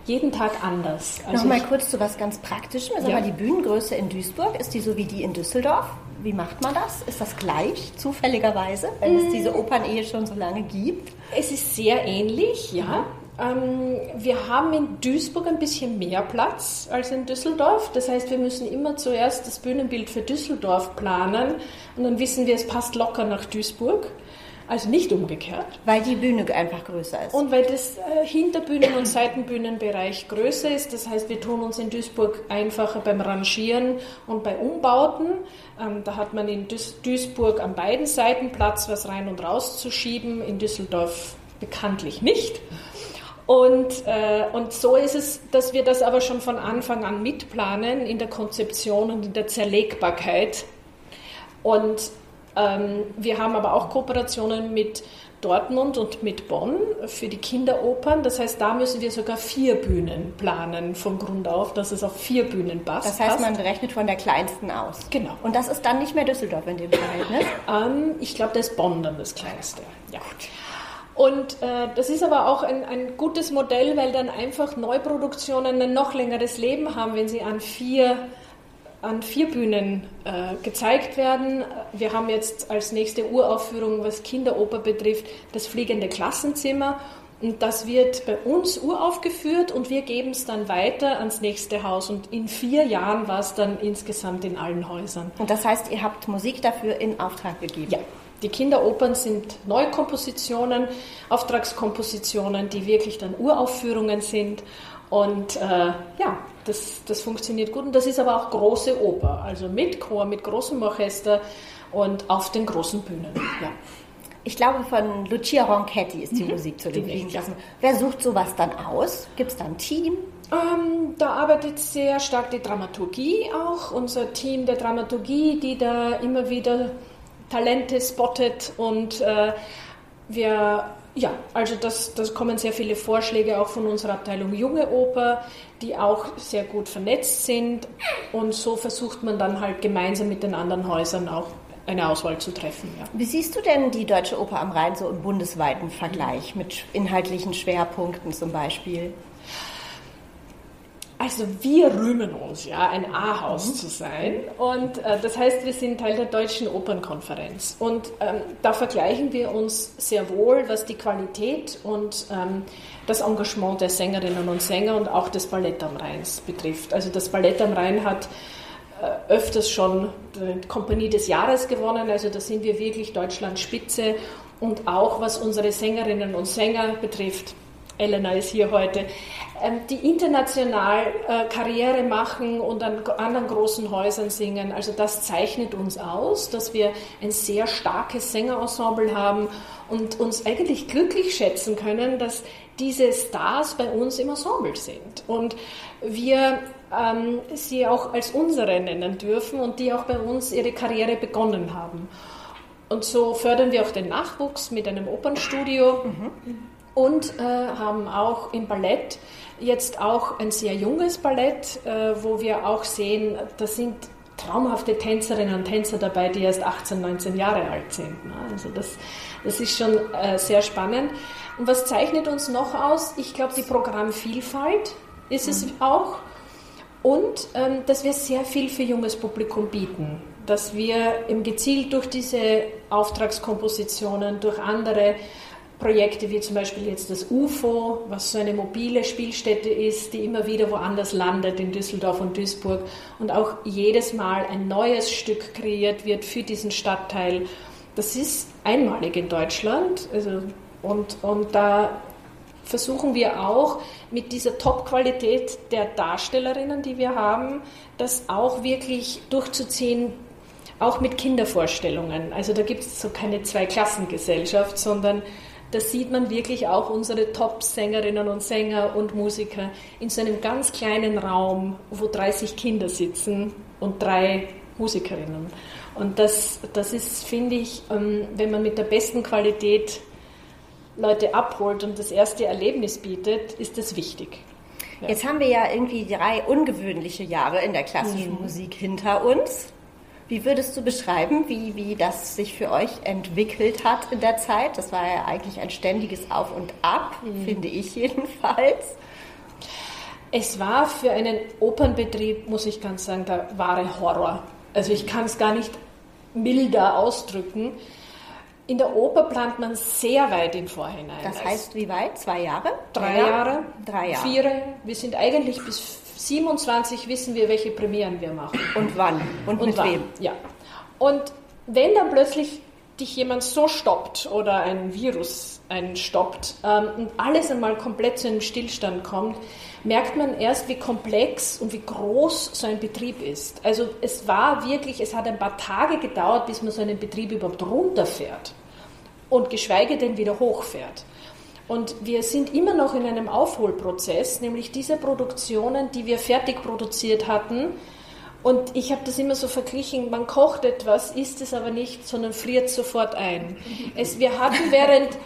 Speaker 2: jeden Tag anders.
Speaker 3: Also Nochmal kurz zu was ganz Praktischem. Also ja. die Bühnengröße in Duisburg, ist die so wie die in Düsseldorf? Wie macht man das? Ist das gleich, zufälligerweise, wenn es mm. diese Opernehe schon so lange gibt?
Speaker 2: Es ist sehr ähnlich, ja. Ähm, wir haben in Duisburg ein bisschen mehr Platz als in Düsseldorf. Das heißt, wir müssen immer zuerst das Bühnenbild für Düsseldorf planen und dann wissen wir, es passt locker nach Duisburg. Also nicht umgekehrt.
Speaker 3: Weil die Bühne einfach größer ist.
Speaker 2: Und weil das äh, Hinterbühnen- und Seitenbühnenbereich größer ist. Das heißt, wir tun uns in Duisburg einfacher beim Rangieren und bei Umbauten. Ähm, da hat man in Duis Duisburg an beiden Seiten Platz, was rein und raus zu schieben. In Düsseldorf bekanntlich nicht. Und, äh, und so ist es, dass wir das aber schon von Anfang an mitplanen in der Konzeption und in der Zerlegbarkeit. Und wir haben aber auch Kooperationen mit Dortmund und mit Bonn für die Kinderopern. Das heißt, da müssen wir sogar vier Bühnen planen vom Grund auf, dass es auf vier Bühnen passt.
Speaker 3: Das heißt, man rechnet von der kleinsten aus.
Speaker 2: Genau.
Speaker 3: Und das ist dann nicht mehr Düsseldorf in dem Verhältnis?
Speaker 2: Ähm, ich glaube, da ist Bonn dann das kleinste. Ja. Und äh, das ist aber auch ein, ein gutes Modell, weil dann einfach Neuproduktionen ein noch längeres Leben haben, wenn sie an vier an vier Bühnen äh, gezeigt werden. Wir haben jetzt als nächste Uraufführung, was Kinderoper betrifft, das fliegende Klassenzimmer. Und das wird bei uns uraufgeführt und wir geben es dann weiter ans nächste Haus. Und in vier Jahren war es dann insgesamt in allen Häusern.
Speaker 3: Und das heißt, ihr habt Musik dafür in Auftrag gegeben?
Speaker 2: Ja. Die Kinderopern sind Neukompositionen, Auftragskompositionen, die wirklich dann Uraufführungen sind. Und äh, ja, das, das funktioniert gut. Und das ist aber auch große Oper, also mit Chor, mit großem Orchester und auf den großen Bühnen. Ja.
Speaker 3: Ich glaube, von Lucia Ronchetti ist die
Speaker 2: Mhm.
Speaker 3: Musik zu den
Speaker 2: Die
Speaker 3: Wegen
Speaker 2: ja.
Speaker 3: lassen. Wer sucht sowas dann aus? Gibt es da ein Team?
Speaker 2: Ähm, da arbeitet sehr stark die Dramaturgie auch, unser Team der Dramaturgie, die da immer wieder Talente spottet und äh, wir, ja, also das, das kommen sehr viele Vorschläge auch von unserer Abteilung Junge Oper, die auch sehr gut vernetzt sind und so versucht man dann halt gemeinsam mit den anderen Häusern auch eine Auswahl zu treffen. Ja.
Speaker 3: Wie siehst du denn die Deutsche Oper am Rhein so im bundesweiten Vergleich mit inhaltlichen Schwerpunkten zum Beispiel?
Speaker 2: Also wir rühmen uns ja, ein A-Haus zu sein. Und äh, das heißt, wir sind Teil der Deutschen Opernkonferenz. Und ähm, da vergleichen wir uns sehr wohl, was die Qualität und ähm, das Engagement der Sängerinnen und Sänger und auch des Ballett am Rhein betrifft. Also das Ballett am Rhein hat äh, öfters schon die Kompanie des Jahres gewonnen. Also da sind wir wirklich Deutschlands Spitze. Und auch was unsere Sängerinnen und Sänger betrifft, Elena ist hier heute, ähm, die international äh, Karriere machen und an anderen großen Häusern singen. Also das zeichnet uns aus, dass wir ein sehr starkes Sängerensemble haben und uns eigentlich glücklich schätzen können, dass diese Stars bei uns im Ensemble sind. Und wir ähm, sie auch als unsere nennen dürfen und die auch bei uns ihre Karriere begonnen haben. Und so fördern wir auch den Nachwuchs mit einem Opernstudio und äh, haben auch im Ballett jetzt auch ein sehr junges Ballett, äh, wo wir auch sehen, da sind traumhafte Tänzerinnen und Tänzer dabei, die erst 18, 19 Jahre alt sind. ne? Also das, das ist schon äh, sehr spannend. Und was zeichnet uns noch aus? Ich glaube, die Programmvielfalt ist es auch. Und ähm, dass wir sehr viel für junges Publikum bieten. Dass wir eben gezielt durch diese Auftragskompositionen, durch andere Projekte wie zum Beispiel jetzt das UFO, was so eine mobile Spielstätte ist, die immer wieder woanders landet, in Düsseldorf und Duisburg und auch jedes Mal ein neues Stück kreiert wird für diesen Stadtteil. Das ist einmalig in Deutschland also, und, und da versuchen wir auch mit dieser Top-Qualität der Darstellerinnen, die wir haben, das auch wirklich durchzuziehen, auch mit Kindervorstellungen. Also da gibt es so keine Zweiklassengesellschaft, sondern da sieht man wirklich auch unsere Top-Sängerinnen und Sänger und Musiker in so einem ganz kleinen Raum, wo 30 Kinder sitzen und drei Musikerinnen. Und das, das ist, finde ich, ähm, wenn man mit der besten Qualität Leute abholt und das erste Erlebnis bietet, ist das wichtig. Ja.
Speaker 3: Jetzt haben wir ja irgendwie drei ungewöhnliche Jahre in der klassischen
Speaker 2: Mhm.
Speaker 3: Musik hinter uns. Wie würdest du beschreiben, wie, wie das sich für euch entwickelt hat in der Zeit? Das war ja eigentlich ein ständiges Auf und Ab,
Speaker 2: Mhm.
Speaker 3: finde ich [LAUGHS] jedenfalls.
Speaker 2: Es war für einen Opernbetrieb, muss ich ganz sagen, der wahre Horror. Also ich kann es gar nicht milder ausdrücken. In der Oper plant man sehr weit im Vorhinein.
Speaker 3: Das
Speaker 2: Also
Speaker 3: heißt, wie weit? Zwei Jahre?
Speaker 2: drei
Speaker 3: Ja.
Speaker 2: Jahre,
Speaker 3: Drei Jahre.
Speaker 2: vier. Wir sind eigentlich bis 27 wissen wir, welche Premieren wir machen.
Speaker 3: Und wann? Und, mit
Speaker 2: wann.
Speaker 3: wem?
Speaker 2: Ja. Und wenn dann plötzlich dich jemand so stoppt oder ein Virus einen stoppt ähm, und alles einmal komplett zu einem Stillstand kommt, merkt man erst, wie komplex und wie groß so ein Betrieb ist. Also es war wirklich, es hat ein paar Tage gedauert, bis man so einen Betrieb überhaupt runterfährt und geschweige denn wieder hochfährt. Und wir sind immer noch in einem Aufholprozess, nämlich diese Produktionen, die wir fertig produziert hatten. Und ich habe das immer so verglichen, man kocht etwas, isst es aber nicht, sondern friert sofort ein. Es, wir hatten während,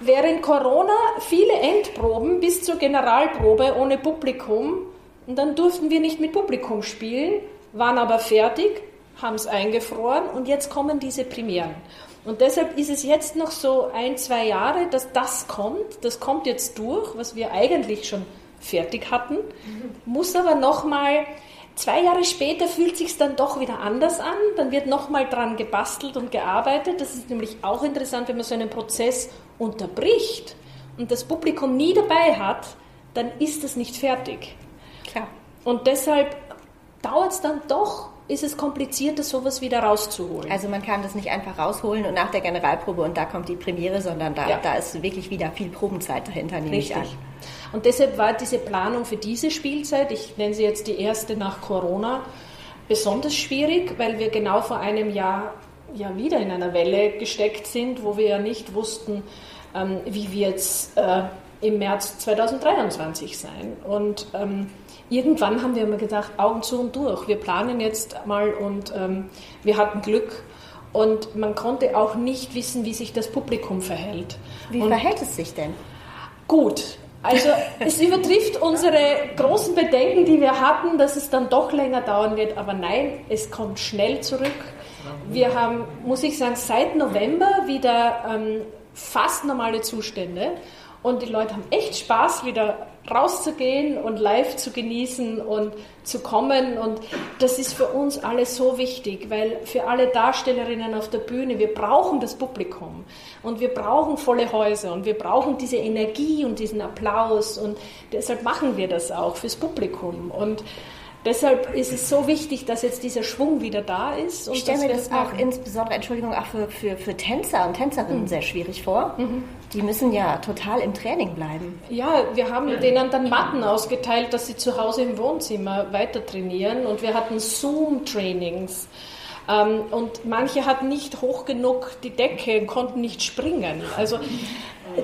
Speaker 2: während Corona viele Endproben bis zur Generalprobe ohne Publikum. Und dann durften wir nicht mit Publikum spielen, waren aber fertig, haben es eingefroren und jetzt kommen diese Premieren. Und deshalb ist es jetzt noch so ein, zwei Jahre, dass das kommt. Das kommt jetzt durch, was wir eigentlich schon fertig hatten, muss aber nochmal, zwei Jahre später fühlt sich dann doch wieder anders an. Dann wird nochmal dran gebastelt und gearbeitet. Das ist nämlich auch interessant, wenn man so einen Prozess unterbricht und das Publikum nie dabei hat, dann ist das nicht fertig.
Speaker 3: Klar.
Speaker 2: Und deshalb dauert es dann doch, ist es komplizierter, sowas wieder rauszuholen.
Speaker 3: Also man kann das nicht einfach rausholen und nach der Generalprobe und da kommt die Premiere, sondern da,
Speaker 2: Ja.
Speaker 3: da ist wirklich wieder viel Probenzeit dahinter, nehme ich an.
Speaker 2: Richtig. Und deshalb war diese Planung für diese Spielzeit, ich nenne sie jetzt die erste nach Corona, besonders schwierig, weil wir genau vor einem Jahr ja wieder in einer Welle gesteckt sind, wo wir ja nicht wussten, ähm, wie wird es äh, im März 2023 sein. Und ähm, irgendwann haben wir immer gedacht, Augen zu und durch. Wir planen jetzt mal und ähm, wir hatten Glück. Und man konnte auch nicht wissen, wie sich das Publikum verhält.
Speaker 3: Wie
Speaker 2: und
Speaker 3: verhält es sich denn?
Speaker 2: Gut. Also [LAUGHS] es übertrifft unsere großen Bedenken, die wir hatten, dass es dann doch länger dauern wird. Aber nein, es kommt schnell zurück. Wir haben, muss ich sagen, seit November wieder ähm, fast normale Zustände. Und die Leute haben echt Spaß, wieder rauszugehen und live zu genießen und zu kommen. Und das ist für uns alle so wichtig, weil für alle Darstellerinnen auf der Bühne, wir brauchen das Publikum und wir brauchen volle Häuser und wir brauchen diese Energie und diesen Applaus. Und deshalb machen wir das auch fürs Publikum. Und deshalb ist es so wichtig, dass jetzt dieser Schwung wieder da ist. Und
Speaker 3: Ich stelle mir das auch insbesondere, Entschuldigung, auch für, für, für Tänzer und Tänzerinnen
Speaker 2: Mhm.
Speaker 3: sehr schwierig vor. Die müssen ja total im Training bleiben.
Speaker 2: Ja, wir haben denen dann Matten ausgeteilt, dass sie zu Hause im Wohnzimmer weiter trainieren und wir hatten Zoom-Trainings. Ähm, und manche hatten nicht hoch genug die Decke und konnten nicht springen. Also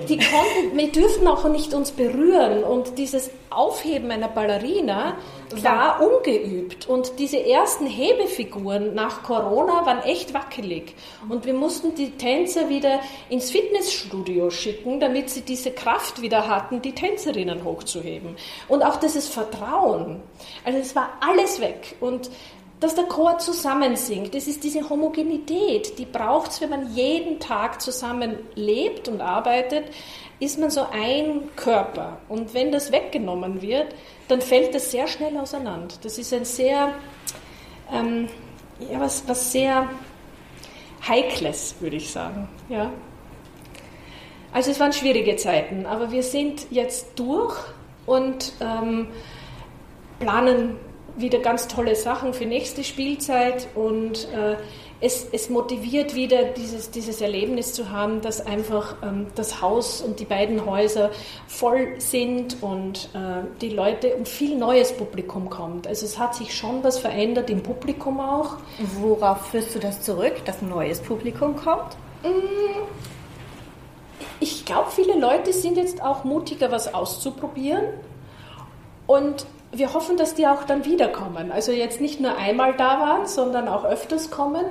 Speaker 2: die konnten, wir dürften auch nicht uns berühren. Und dieses Aufheben einer Ballerina war ungeübt. Und diese ersten Hebefiguren nach Corona waren echt wackelig. Und wir mussten die Tänzer wieder ins Fitnessstudio schicken, damit sie diese Kraft wieder hatten, die Tänzerinnen hochzuheben. Und auch dieses Vertrauen. Also es war alles weg. Und dass der Chor zusammensingt. Das ist diese Homogenität, die braucht es, wenn man jeden Tag zusammen lebt und arbeitet, ist man so ein Körper. Und wenn das weggenommen wird, dann fällt das sehr schnell auseinander. Das ist ein sehr, ähm, ja, was, was sehr Heikles, würde ich sagen. Ja. Also es waren schwierige Zeiten, aber wir sind jetzt durch und ähm, planen wieder ganz tolle Sachen für nächste Spielzeit und äh, es, es motiviert wieder dieses, dieses Erlebnis zu haben, dass einfach ähm, das Haus und die beiden Häuser voll sind und äh, die Leute und viel neues Publikum kommt. Also es hat sich schon was verändert im Publikum auch.
Speaker 3: Worauf führst du das zurück, dass neues Publikum kommt?
Speaker 2: Ich glaube, viele Leute sind jetzt auch mutiger, was auszuprobieren. Und wir hoffen, dass die auch dann wiederkommen. Also jetzt nicht nur einmal da waren, sondern auch öfters kommen.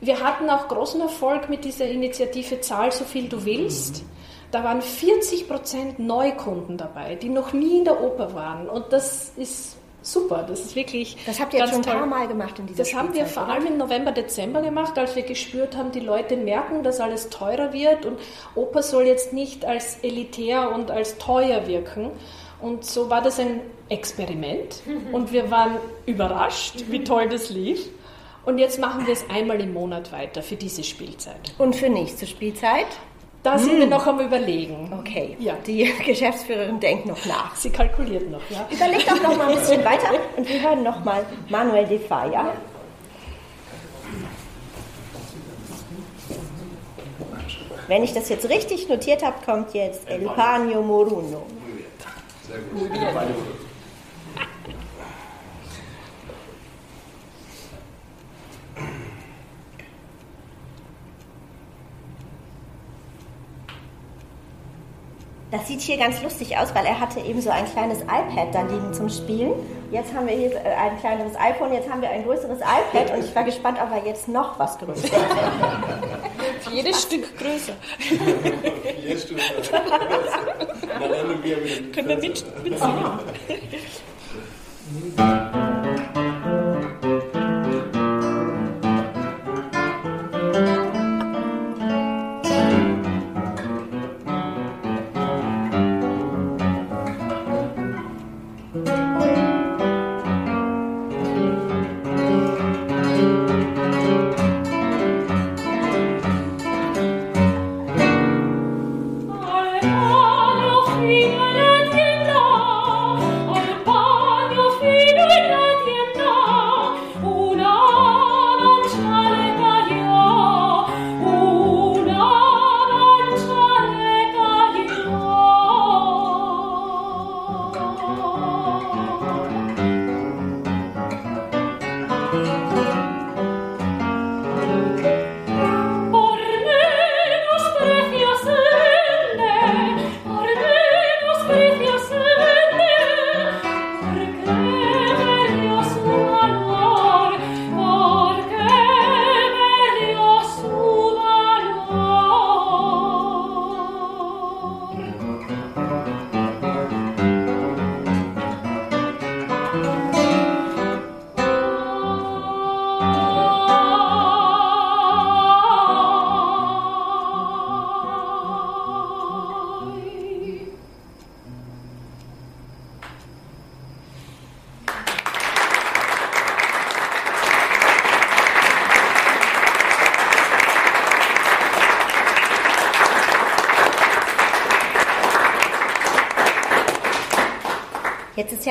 Speaker 2: Wir hatten auch großen Erfolg mit dieser Initiative Zahl so viel du willst. Da waren 40 Prozent Neukunden dabei, die noch nie in der Oper waren. Und das ist super. Das ist wirklich.
Speaker 3: Das habt ihr jetzt schon ein paar. Mal gemacht in dieser
Speaker 2: Das haben wir vor
Speaker 3: oder?
Speaker 2: allem im November, Dezember gemacht, als wir gespürt haben, die Leute merken, dass alles teurer wird und Oper soll jetzt nicht als elitär und als teuer wirken. Und so war das ein Experiment und wir waren überrascht, wie toll das lief. Und jetzt machen wir es einmal im Monat weiter für diese Spielzeit.
Speaker 3: Und für nächste Spielzeit?
Speaker 2: Da sind wir noch am Überlegen.
Speaker 3: Okay,
Speaker 2: Ja.
Speaker 3: die [LAUGHS] Geschäftsführerin denkt noch nach.
Speaker 2: Sie kalkuliert noch, ja.
Speaker 3: Überleg doch noch mal ein bisschen weiter [LAUGHS] und wir hören noch mal Manuel de Falla. Wenn ich das jetzt richtig notiert habe, kommt jetzt El Paño Moruno.
Speaker 4: Sehr gut.
Speaker 3: Das sieht hier ganz lustig aus, weil er hatte eben so ein kleines iPad da liegen zum Spielen. Jetzt haben wir hier äh, ein kleineres iPhone, jetzt haben wir ein größeres iPad und ich war gespannt, ob er jetzt noch was größeres [LAUGHS]
Speaker 2: Jedes Stück größer.
Speaker 4: Wir wieder mit
Speaker 2: Können wir mit, [LAUGHS]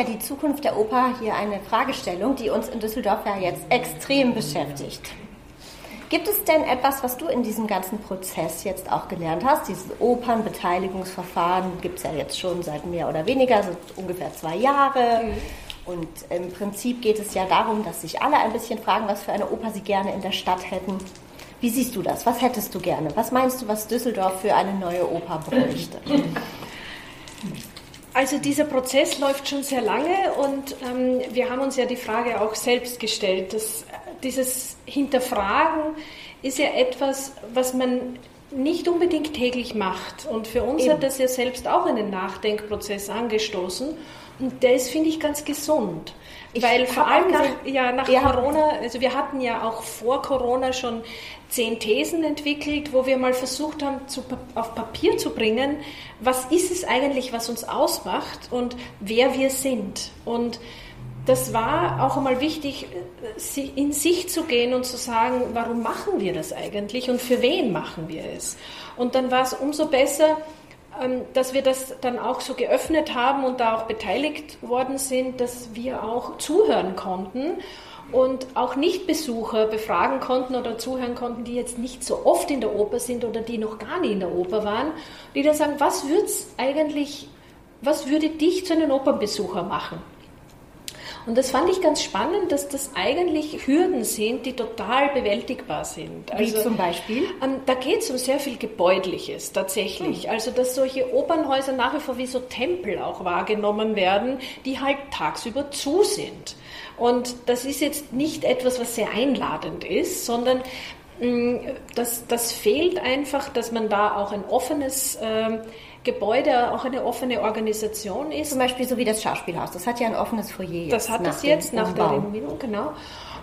Speaker 3: ja die Zukunft der Oper hier eine Fragestellung, die uns in Düsseldorf ja jetzt extrem beschäftigt. Gibt es denn etwas, was du in diesem ganzen Prozess jetzt auch gelernt hast? Dieses Opernbeteiligungsverfahren gibt es ja jetzt schon seit mehr oder weniger, so ungefähr zwei Jahre. Mhm. Und im Prinzip geht es ja darum, dass sich alle ein bisschen fragen, was für eine Oper sie gerne in der Stadt hätten. Wie siehst du das? Was hättest du gerne? Was meinst du, was Düsseldorf für eine neue Oper bräuchte?
Speaker 2: Also dieser Prozess läuft schon sehr lange und ähm, wir haben uns ja die Frage auch selbst gestellt. Das, dieses Hinterfragen ist ja etwas, was man nicht unbedingt täglich macht. Und für uns Eben. hat das ja selbst auch einen Nachdenkprozess angestoßen. Und der ist, finde ich, ganz gesund. Ich Weil vor allem nach, ja, nach Corona, also wir hatten ja auch vor Corona schon zehn Thesen entwickelt, wo wir mal versucht haben, zu, auf Papier zu bringen, was ist es eigentlich, was uns ausmacht und wer wir sind. Und das war auch einmal wichtig, in sich zu gehen und zu sagen, warum machen wir das eigentlich und für wen machen wir es. Und dann war es umso besser, dass wir das dann auch so geöffnet haben und da auch beteiligt worden sind, dass wir auch zuhören konnten und auch Nichtbesucher befragen konnten oder zuhören konnten, die jetzt nicht so oft in der Oper sind oder die noch gar nie in der Oper waren, die dann sagen, was wird's eigentlich, was würde dich zu einem Opernbesucher machen? Und das fand ich ganz spannend, dass das eigentlich Hürden sind, die total bewältigbar sind.
Speaker 3: Also, wie zum Beispiel?
Speaker 2: Ähm, da geht es um sehr viel Gebäudliches tatsächlich. Hm. Also dass solche Opernhäuser nach wie vor wie so Tempel auch wahrgenommen werden, die halt tagsüber zu sind. Und das ist jetzt nicht etwas, was sehr einladend ist, sondern mm, das, das fehlt einfach, dass man da auch ein offenes äh, Gebäude, auch eine offene Organisation ist.
Speaker 3: Zum Beispiel so wie das Schauspielhaus. Das hat ja ein offenes Foyer.
Speaker 2: Jetzt das hat es jetzt nach der Renovierung, genau.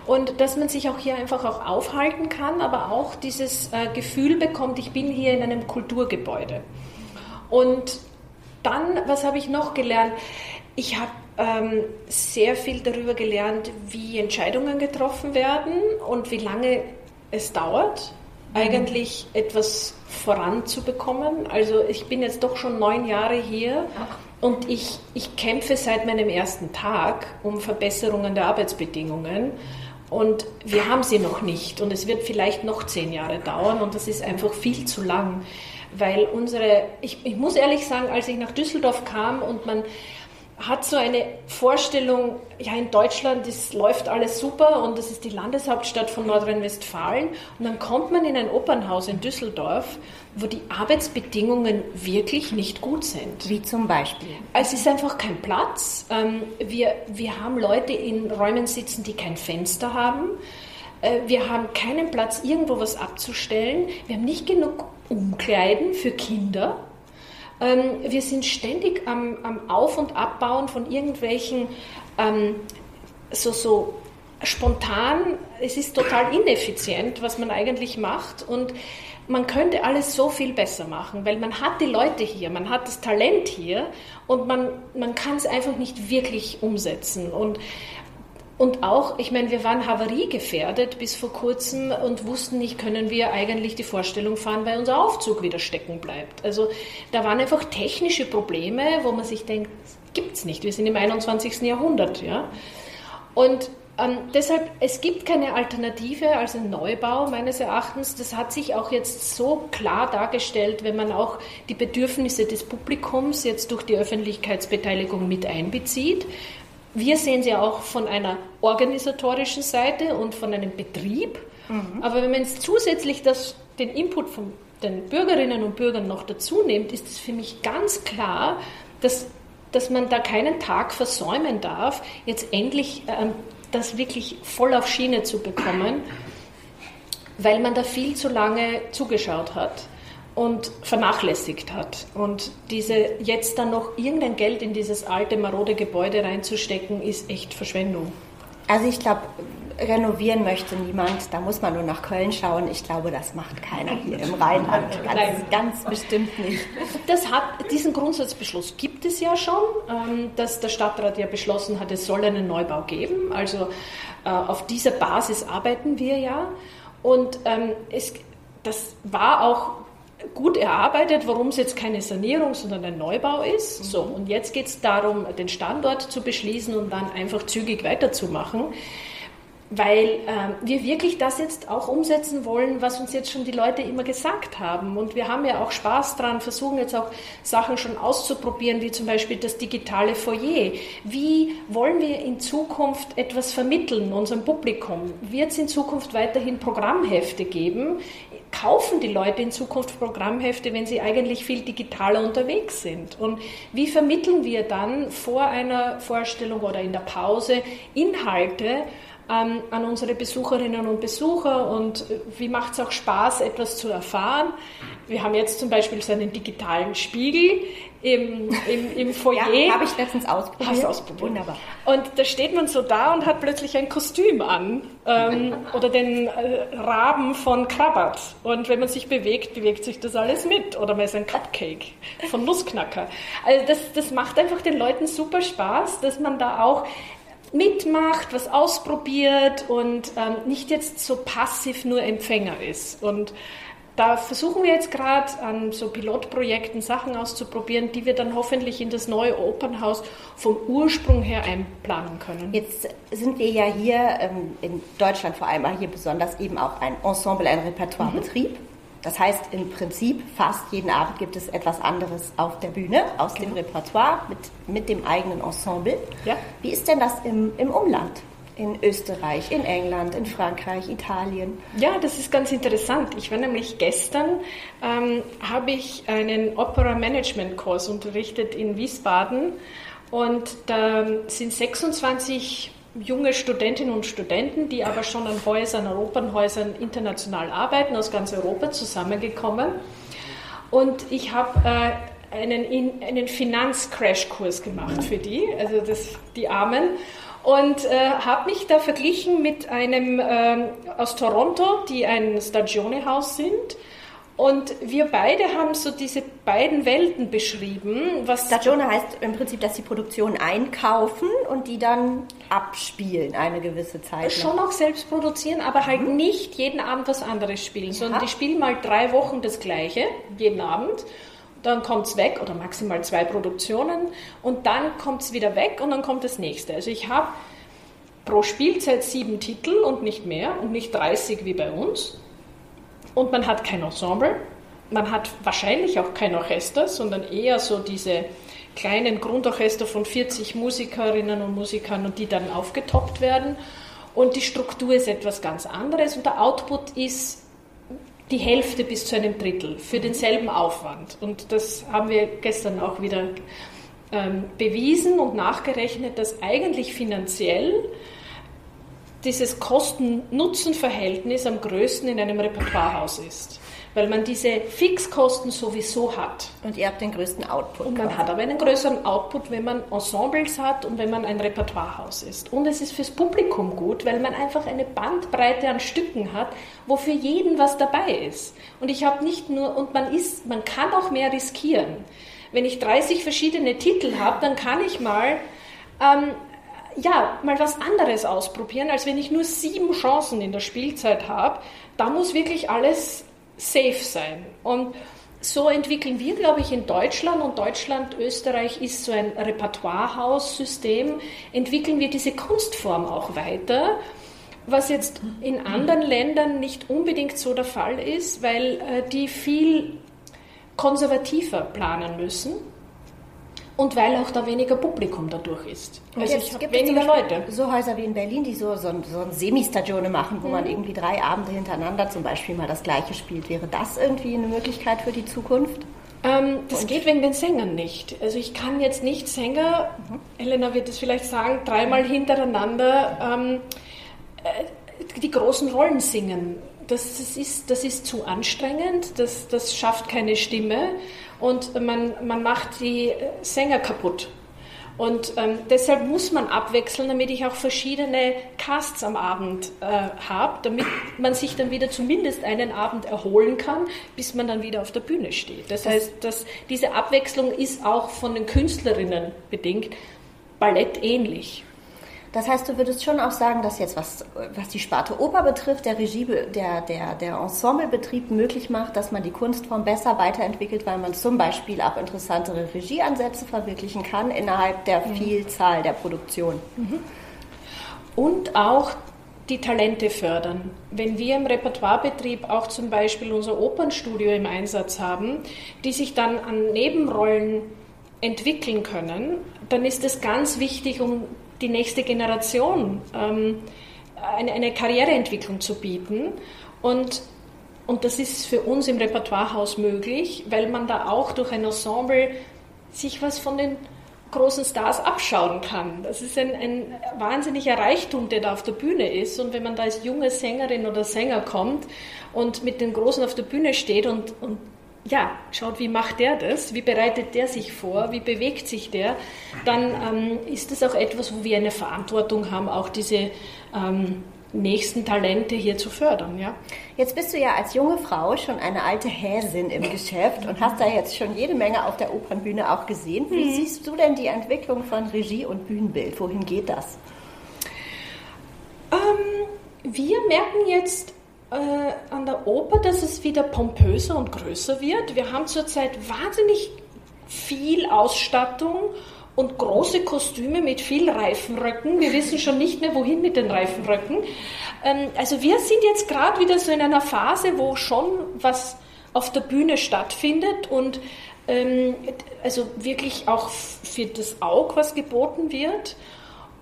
Speaker 2: Und dass man sich auch hier einfach auch aufhalten kann, aber auch dieses äh, Gefühl bekommt, ich bin hier in einem Kulturgebäude. Und dann, was habe ich noch gelernt? Ich habe ähm, sehr viel darüber gelernt, wie Entscheidungen getroffen werden und wie lange es dauert. Eigentlich etwas voranzubekommen. Also ich bin jetzt doch schon neun Jahre hier und ich, ich kämpfe seit meinem ersten Tag um Verbesserungen der Arbeitsbedingungen. Und wir haben sie noch nicht. Und es wird vielleicht noch zehn Jahre dauern. Und das ist einfach viel zu lang. Weil unsere, ich, ich muss ehrlich sagen, als ich nach Düsseldorf kam und man hat so eine Vorstellung, ja, in Deutschland ist, läuft alles super und das ist die Landeshauptstadt von Nordrhein-Westfalen. Und dann kommt man in ein Opernhaus in Düsseldorf, wo die Arbeitsbedingungen wirklich nicht gut sind.
Speaker 3: Wie zum Beispiel?
Speaker 2: Es ist einfach kein Platz. Ähm, wir, wir haben Leute in Räumen sitzen, die kein Fenster haben. Äh, wir haben keinen Platz, irgendwo was abzustellen. Wir haben nicht genug Umkleiden für Kinder. Ähm, wir sind ständig am, am, Auf- und Abbauen von irgendwelchen ähm, so, so spontan, es ist total ineffizient, was man eigentlich macht und man könnte alles so viel besser machen, weil man hat die Leute hier, man hat das Talent hier und man, man kann es einfach nicht wirklich umsetzen. Und und auch, ich meine, wir waren havariegefährdet bis vor kurzem und wussten nicht, können wir eigentlich die Vorstellung fahren, weil unser Aufzug wieder stecken bleibt. Also da waren einfach technische Probleme, wo man sich denkt, gibt es nicht. Wir sind im 21. Jahrhundert. Ja? Und ähm, deshalb, es gibt keine Alternative als ein Neubau meines Erachtens. Das hat sich auch jetzt so klar dargestellt, wenn man auch die Bedürfnisse des Publikums jetzt durch die Öffentlichkeitsbeteiligung mit einbezieht. Wir sehen sie auch von einer organisatorischen Seite und von einem Betrieb. Mhm. Aber wenn man jetzt zusätzlich das, den Input von den Bürgerinnen und Bürgern noch dazu nimmt, ist es für mich ganz klar, dass, dass man da keinen Tag versäumen darf, jetzt endlich äh, das wirklich voll auf Schiene zu bekommen, weil man da viel zu lange zugeschaut hat und vernachlässigt hat. Und diese jetzt dann noch irgendein Geld in dieses alte, marode Gebäude reinzustecken, ist echt Verschwendung.
Speaker 3: Also ich glaube, renovieren möchte niemand. Da muss man nur nach Köln schauen. Ich glaube, das macht keiner hier im Rheinland. [LAUGHS] Ganz, ganz bestimmt nicht.
Speaker 2: Hat, diesen Grundsatzbeschluss gibt es ja schon, ähm, dass der Stadtrat ja beschlossen hat, es soll einen Neubau geben. Also äh, auf dieser Basis arbeiten wir ja. Und ähm, es, das war auch gut erarbeitet, warum es jetzt keine Sanierung, sondern ein Neubau ist. So, und jetzt geht es darum, den Standort zu beschließen und dann einfach zügig weiterzumachen weil ähm, wir wirklich das jetzt auch umsetzen wollen, was uns jetzt schon die Leute immer gesagt haben. Und wir haben ja auch Spaß dran, versuchen jetzt auch Sachen schon auszuprobieren, wie zum Beispiel das digitale Foyer. Wie wollen wir in Zukunft etwas vermitteln unserem Publikum? Wird es in Zukunft weiterhin Programmhefte geben? Kaufen die Leute in Zukunft Programmhefte, wenn sie eigentlich viel digitaler unterwegs sind? Und wie vermitteln wir dann vor einer Vorstellung oder in der Pause Inhalte, ähm, an unsere Besucherinnen und Besucher und äh, wie macht es auch Spaß, etwas zu erfahren. Wir haben jetzt zum Beispiel so einen digitalen Spiegel im, im, im [LAUGHS] Foyer.
Speaker 3: Ja, habe ich letztens ausprobiert.
Speaker 2: Hast ausprobiert.
Speaker 3: Wunderbar.
Speaker 2: Und da steht man so da und hat plötzlich ein Kostüm an ähm, [LAUGHS] oder den äh, Raben von Krabat. Und wenn man sich bewegt, bewegt sich das alles mit. Oder man ist ein Cupcake von Nussknacker. Also das, das macht einfach den Leuten super Spaß, dass man da auch mitmacht, was ausprobiert und ähm, nicht jetzt so passiv nur Empfänger ist. Und da versuchen wir jetzt gerade an so Pilotprojekten Sachen auszuprobieren, die wir dann hoffentlich in das neue Opernhaus vom Ursprung her einplanen können.
Speaker 3: Jetzt sind wir ja hier ähm, in Deutschland vor allem, hier besonders eben auch ein Ensemble, ein Repertoirebetrieb. Mhm. Das heißt, im Prinzip fast jeden Abend gibt es etwas anderes auf der Bühne aus genau. dem Repertoire mit, mit dem eigenen Ensemble. Ja. Wie ist denn das im, im Umland? In Österreich, in England, in Frankreich, Italien.
Speaker 2: Ja, das ist ganz interessant. Ich war nämlich gestern, ähm, habe ich einen Opera Management Kurs unterrichtet in Wiesbaden und da sind 26 junge Studentinnen und Studenten, die aber schon an Häusern, Opernhäusern international arbeiten, aus ganz Europa zusammengekommen. Und ich habe äh, einen, einen Finanzcrashkurs gemacht für die, also das, die Armen. Und äh, habe mich da verglichen mit einem äh, aus Toronto, die ein Stagione-Haus sind und wir beide haben so diese beiden Welten beschrieben.
Speaker 3: Was Stagione heißt im Prinzip, dass sie Produktion einkaufen und die dann abspielen eine gewisse Zeit.
Speaker 2: Schon auch selbst produzieren, aber halt mhm. nicht jeden Abend was anderes spielen, sondern die spielen mal drei Wochen das Gleiche, jeden Abend. Dann kommt es weg oder maximal zwei Produktionen und dann kommt es wieder weg und dann kommt das nächste. Also ich habe pro Spielzeit sieben Titel und nicht mehr und nicht 30 wie bei uns. Und man hat kein Ensemble, man hat wahrscheinlich auch kein Orchester, sondern eher so diese kleinen Grundorchester von 40 Musikerinnen und Musikern und die dann aufgetoppt werden. Und die Struktur ist etwas ganz anderes und der Output ist die Hälfte bis zu einem Drittel für denselben Aufwand. Und das haben wir gestern auch wieder ähm, bewiesen und nachgerechnet, dass eigentlich finanziell dieses Kosten-Nutzen-Verhältnis am größten in einem Repertoirehaus ist. Weil man diese Fixkosten sowieso hat.
Speaker 3: Und ihr habt den größten Output.
Speaker 2: Und man quasi. hat aber einen größeren Output, wenn man Ensembles hat und wenn man ein Repertoirehaus ist. Und es ist fürs Publikum gut, weil man einfach eine Bandbreite an Stücken hat, wo für jeden was dabei ist. Und ich habe nicht nur, und man ist, man kann auch mehr riskieren. Wenn ich 30 verschiedene Titel habe, dann kann ich mal ähm, ja, mal was anderes ausprobieren, als wenn ich nur sieben Chancen in der Spielzeit habe. Da muss wirklich alles safe sein. Und so entwickeln wir, glaube ich, in Deutschland und Deutschland, Österreich ist so ein Repertoirehaussystem, entwickeln wir diese Kunstform auch weiter, was jetzt in anderen Ländern nicht unbedingt so der Fall ist, weil äh, die viel konservativer planen müssen und weil auch da weniger Publikum dadurch ist.
Speaker 3: Also jetzt ich gibt weniger Leute. So Häuser wie in Berlin, die so, so, so ein Semi-Stagione machen, wo mhm. man irgendwie drei Abende hintereinander zum Beispiel mal das Gleiche spielt. Wäre das irgendwie eine Möglichkeit für die Zukunft?
Speaker 2: Ähm, das und geht wegen den Sängern nicht. Also ich kann jetzt nicht Sänger, mhm. Elena wird es vielleicht sagen, dreimal hintereinander ähm, äh, die großen Rollen singen. Das, das, ist, das ist zu anstrengend, das, das schafft keine Stimme und man, man macht die Sänger kaputt. Und ähm, deshalb muss man abwechseln, damit ich auch verschiedene Casts am Abend äh, habe, damit man sich dann wieder zumindest einen Abend erholen kann, bis man dann wieder auf der Bühne steht. Das heißt, dass diese Abwechslung ist auch von den Künstlerinnen bedingt, Ballett ähnlich.
Speaker 3: Das heißt, du würdest schon auch sagen, dass jetzt, was, was die Sparte Oper betrifft, der Regie, der, der, der Ensemblebetrieb möglich macht, dass man die Kunstform besser weiterentwickelt, weil man zum Beispiel auch interessantere Regieansätze verwirklichen kann innerhalb der mhm. Vielzahl der Produktion. Mhm.
Speaker 2: Und auch die Talente fördern. Wenn wir im Repertoirebetrieb auch zum Beispiel unser Opernstudio im Einsatz haben, die sich dann an Nebenrollen entwickeln können, dann ist es ganz wichtig, um die nächste Generation ähm, eine, eine, Karriereentwicklung zu bieten. Und, und das ist für uns im Repertoirehaus möglich, weil man da auch durch ein Ensemble sich was von den großen Stars abschauen kann. Das ist ein, ein wahnsinniger Reichtum, der da auf der Bühne ist. Und wenn man da als junge Sängerin oder Sänger kommt und mit den Großen auf der Bühne steht und, und ja, schaut, wie macht der das, wie bereitet der sich vor, wie bewegt sich der, dann ähm, ist das auch etwas, wo wir eine Verantwortung haben, auch diese ähm, nächsten Talente hier zu fördern. Ja?
Speaker 3: Jetzt bist du ja als junge Frau schon eine alte Häsin im Geschäft und hast da jetzt schon jede Menge auf der Opernbühne auch gesehen. Wie mhm. siehst du denn die Entwicklung von Regie und Bühnenbild? Wohin geht das?
Speaker 2: Ähm, wir merken jetzt äh, an der Oper, dass es wieder pompöser und größer wird. Wir haben zurzeit wahnsinnig viel Ausstattung und große Kostüme mit viel Reifenröcken. Wir wissen schon nicht mehr, wohin mit den Reifenröcken. Ähm, also wir sind jetzt gerade wieder so in einer Phase, wo schon was auf der Bühne stattfindet und ähm, also wirklich auch für das Auge was geboten wird.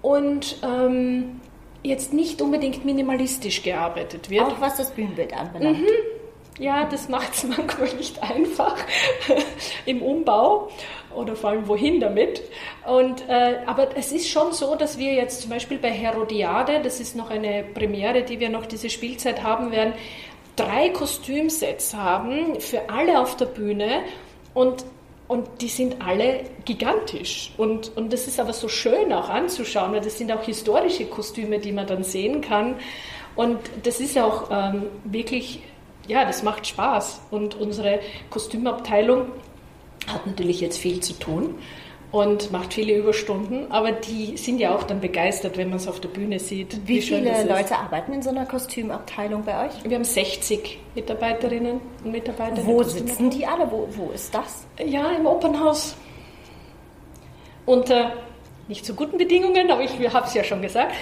Speaker 2: Und ähm, jetzt nicht unbedingt minimalistisch gearbeitet wird.
Speaker 3: Auch was das Bühnenbild anbelangt. Mhm.
Speaker 2: Ja, das macht es [LAUGHS] manchmal nicht einfach [LAUGHS] im Umbau oder vor allem wohin damit. Und, äh, aber es ist schon so, dass wir jetzt zum Beispiel bei Herodiade, das ist noch eine Premiere, die wir noch diese Spielzeit haben werden, drei Kostümsets haben für alle auf der Bühne und und die sind alle gigantisch. Und, und das ist aber so schön auch anzuschauen, weil das sind auch historische Kostüme, die man dann sehen kann. Und das ist auch ähm, wirklich, ja, das macht Spaß. Und unsere Kostümabteilung hat natürlich jetzt viel zu tun und macht viele Überstunden, aber die sind ja auch dann begeistert, wenn man es auf der Bühne sieht.
Speaker 3: Wie, wie viele Leute arbeiten in so einer Kostümabteilung bei euch?
Speaker 2: Wir haben 60 Mitarbeiterinnen und Mitarbeiter.
Speaker 3: Wo sitzen die alle? Wo, wo ist das?
Speaker 2: Ja, im Opernhaus. Unter nicht so guten Bedingungen, aber ich habe es ja schon gesagt.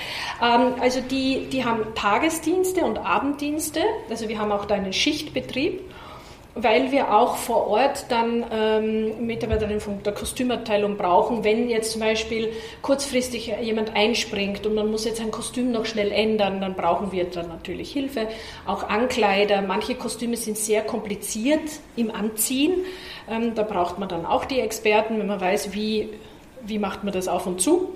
Speaker 2: Ähm, also die, die haben Tagesdienste und Abenddienste. Also wir haben auch da einen Schichtbetrieb weil wir auch vor Ort dann ähm, Mitarbeiterinnen von der Kostümabteilung brauchen, wenn jetzt zum Beispiel kurzfristig jemand einspringt und man muss jetzt ein Kostüm noch schnell ändern, dann brauchen wir dann natürlich Hilfe. Auch Ankleider, manche Kostüme sind sehr kompliziert im Anziehen, ähm, da braucht man dann auch die Experten, wenn man weiß, wie, wie macht man das auf und zu.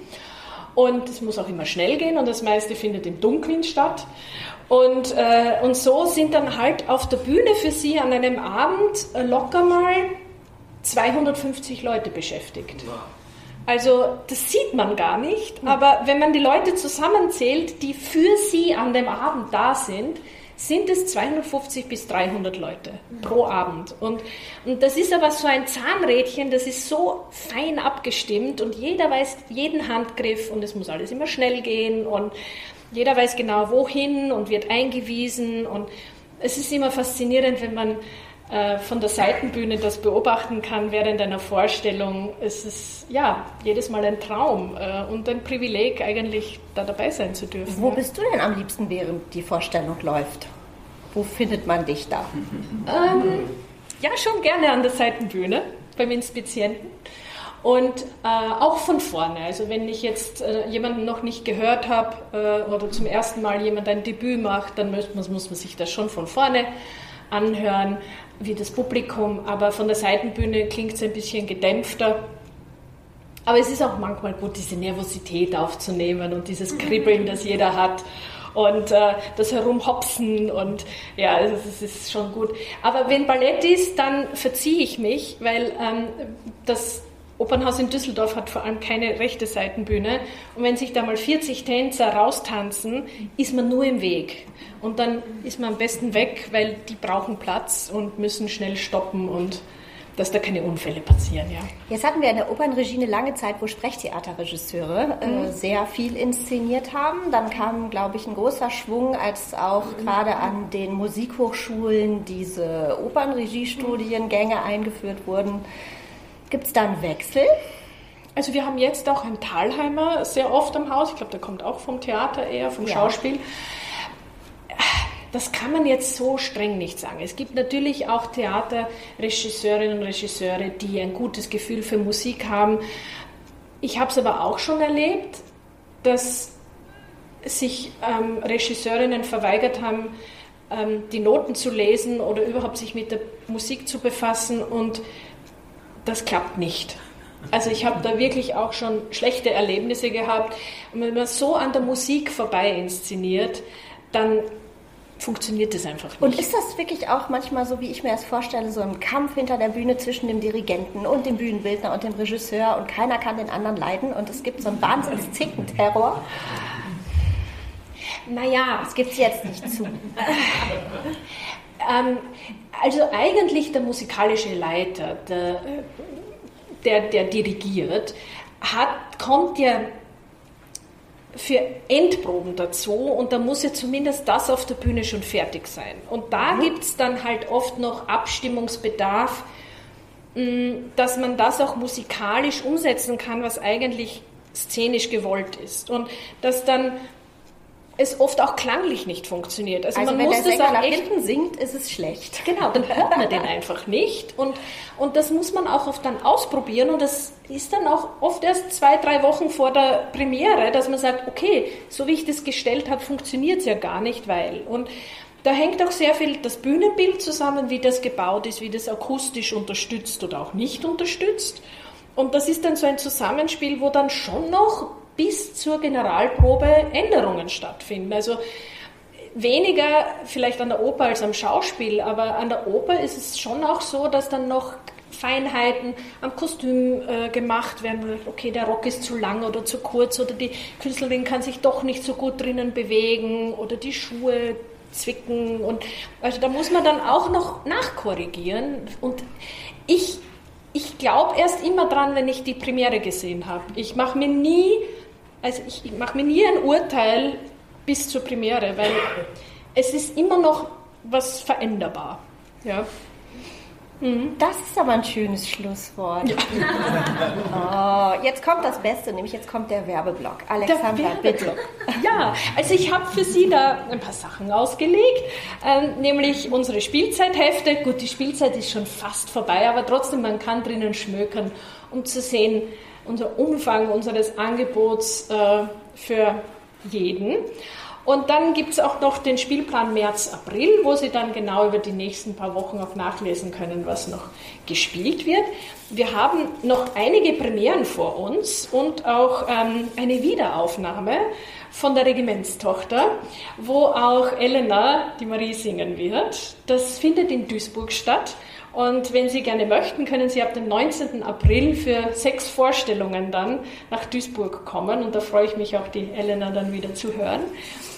Speaker 2: Und es muss auch immer schnell gehen und das meiste findet im Dunkeln statt. Und, äh, und so sind dann halt auf der Bühne für sie an einem Abend locker mal 250 Leute beschäftigt. Also das sieht man gar nicht, aber wenn man die Leute zusammenzählt, die für sie an dem Abend da sind, sind es 250 bis 300 Leute pro Abend. Und, und das ist aber so ein Zahnrädchen, das ist so fein abgestimmt und jeder weiß jeden Handgriff und es muss alles immer schnell gehen und jeder weiß genau wohin und wird eingewiesen und es ist immer faszinierend, wenn man äh, von der Seitenbühne das beobachten kann während einer Vorstellung. Es ist ja jedes Mal ein Traum äh, und ein Privileg, eigentlich da dabei sein zu dürfen.
Speaker 3: Wo bist du denn am liebsten, während die Vorstellung läuft? Wo findet man dich da?
Speaker 2: Ähm, ja, schon gerne an der Seitenbühne beim Inspizienten. Und äh, auch von vorne. Also wenn ich jetzt äh, jemanden noch nicht gehört habe äh, oder zum ersten Mal jemand ein Debüt macht, dann muss, muss man sich das schon von vorne anhören, wie das Publikum. Aber von der Seitenbühne klingt es ein bisschen gedämpfter. Aber es ist auch manchmal gut, diese Nervosität aufzunehmen und dieses Kribbeln, das jeder hat und äh, das Herumhopsen und ja, also das ist schon gut. Aber wenn Ballett ist, dann verziehe ich mich, weil ähm, das Opernhaus in Düsseldorf hat vor allem keine rechte Seitenbühne. Und wenn sich da mal 40 Tänzer raustanzen, ist man nur im Weg. Und dann ist man am besten weg, weil die brauchen Platz und müssen schnell stoppen. Und dass da keine Unfälle passieren. Ja.
Speaker 3: Jetzt hatten wir in der Opernregie eine lange Zeit, wo Sprechtheaterregisseure äh, mhm. sehr viel inszeniert haben. Dann kam, glaube ich, ein großer Schwung, als auch mhm. gerade an den Musikhochschulen diese Opernregiestudiengänge eingeführt wurden. Gibt es da einen Wechsel?
Speaker 2: Also wir haben jetzt auch einen Thalheimer sehr oft am Haus. Ich glaube, der kommt auch vom Theater eher, vom ja. Schauspiel. Das kann man jetzt so streng nicht sagen. Es gibt natürlich auch Theaterregisseurinnen und Regisseure, die ein gutes Gefühl für Musik haben. Ich habe es aber auch schon erlebt, dass sich ähm, Regisseurinnen verweigert haben, ähm, die Noten zu lesen oder überhaupt sich mit der Musik zu befassen und das klappt nicht. Also ich habe da wirklich auch schon schlechte Erlebnisse gehabt. Und wenn man so an der Musik vorbei inszeniert, dann funktioniert das einfach nicht.
Speaker 3: Und ist das wirklich auch manchmal so, wie ich mir das vorstelle, so ein Kampf hinter der Bühne zwischen dem Dirigenten und dem Bühnenbildner und dem Regisseur und keiner kann den anderen leiden und es gibt so einen Wahnsinns-Zickenterror?
Speaker 2: Naja. Das gibt es jetzt nicht zu. [LAUGHS] ähm, also eigentlich der musikalische Leiter, der, der, der dirigiert, hat, kommt ja für Endproben dazu und da muss ja zumindest das auf der Bühne schon fertig sein. Und da mhm. gibt es dann halt oft noch Abstimmungsbedarf, mm, dass man das auch musikalisch umsetzen kann, was eigentlich szenisch gewollt ist. Und dass dann es oft auch klanglich nicht funktioniert.
Speaker 3: Also, also man muss der Sänger nach hinten singt, ist es schlecht.
Speaker 2: Genau, dann [LAUGHS] hört man den einfach nicht. Und, und das muss man auch oft dann ausprobieren. Und das ist dann auch oft erst zwei, drei Wochen vor der Premiere, dass man sagt, okay, so wie ich das gestellt habe, funktioniert es ja gar nicht, weil. Und da hängt auch sehr viel das Bühnenbild zusammen, wie das gebaut ist, wie das akustisch unterstützt oder auch nicht unterstützt. Und das ist dann so ein Zusammenspiel, wo dann schon noch bis zur Generalprobe Änderungen stattfinden. Also weniger vielleicht an der Oper als am Schauspiel, aber an der Oper ist es schon auch so, dass dann noch Feinheiten am Kostüm äh, gemacht werden. Okay, der Rock ist zu lang oder zu kurz oder die Künstlerin kann sich doch nicht so gut drinnen bewegen oder die Schuhe zwicken und also da muss man dann auch noch nachkorrigieren und ich ich glaube erst immer dran, wenn ich die Premiere gesehen habe. Ich mache mir nie also ich, ich mache mir nie ein Urteil bis zur Premiere, weil es ist immer noch was veränderbar. Ja.
Speaker 3: Mhm. Das ist aber ein schönes Schlusswort. Ja. [LAUGHS] Oh, jetzt kommt das Beste, nämlich jetzt kommt der Werbeblock. Alexandra, der Werbeblock.
Speaker 2: bitte. Ja, also ich habe für Sie da ein paar Sachen ausgelegt, ähm, nämlich unsere Spielzeithefte. Gut, die Spielzeit ist schon fast vorbei, aber trotzdem, man kann drinnen schmökern, um zu sehen, unser Umfang unseres Angebots äh, für jeden. Und dann gibt es auch noch den Spielplan März, April, wo Sie dann genau über die nächsten paar Wochen auch nachlesen können, was noch gespielt wird. Wir haben noch einige Premieren vor uns und auch ähm, eine Wiederaufnahme von der Regimentstochter, wo auch Elena die Marie singen wird. Das findet in Duisburg statt. Und wenn Sie gerne möchten, können Sie ab dem 19. April für sechs Vorstellungen dann nach Duisburg kommen. Und da freue ich mich auch, die Elena dann wieder zu hören.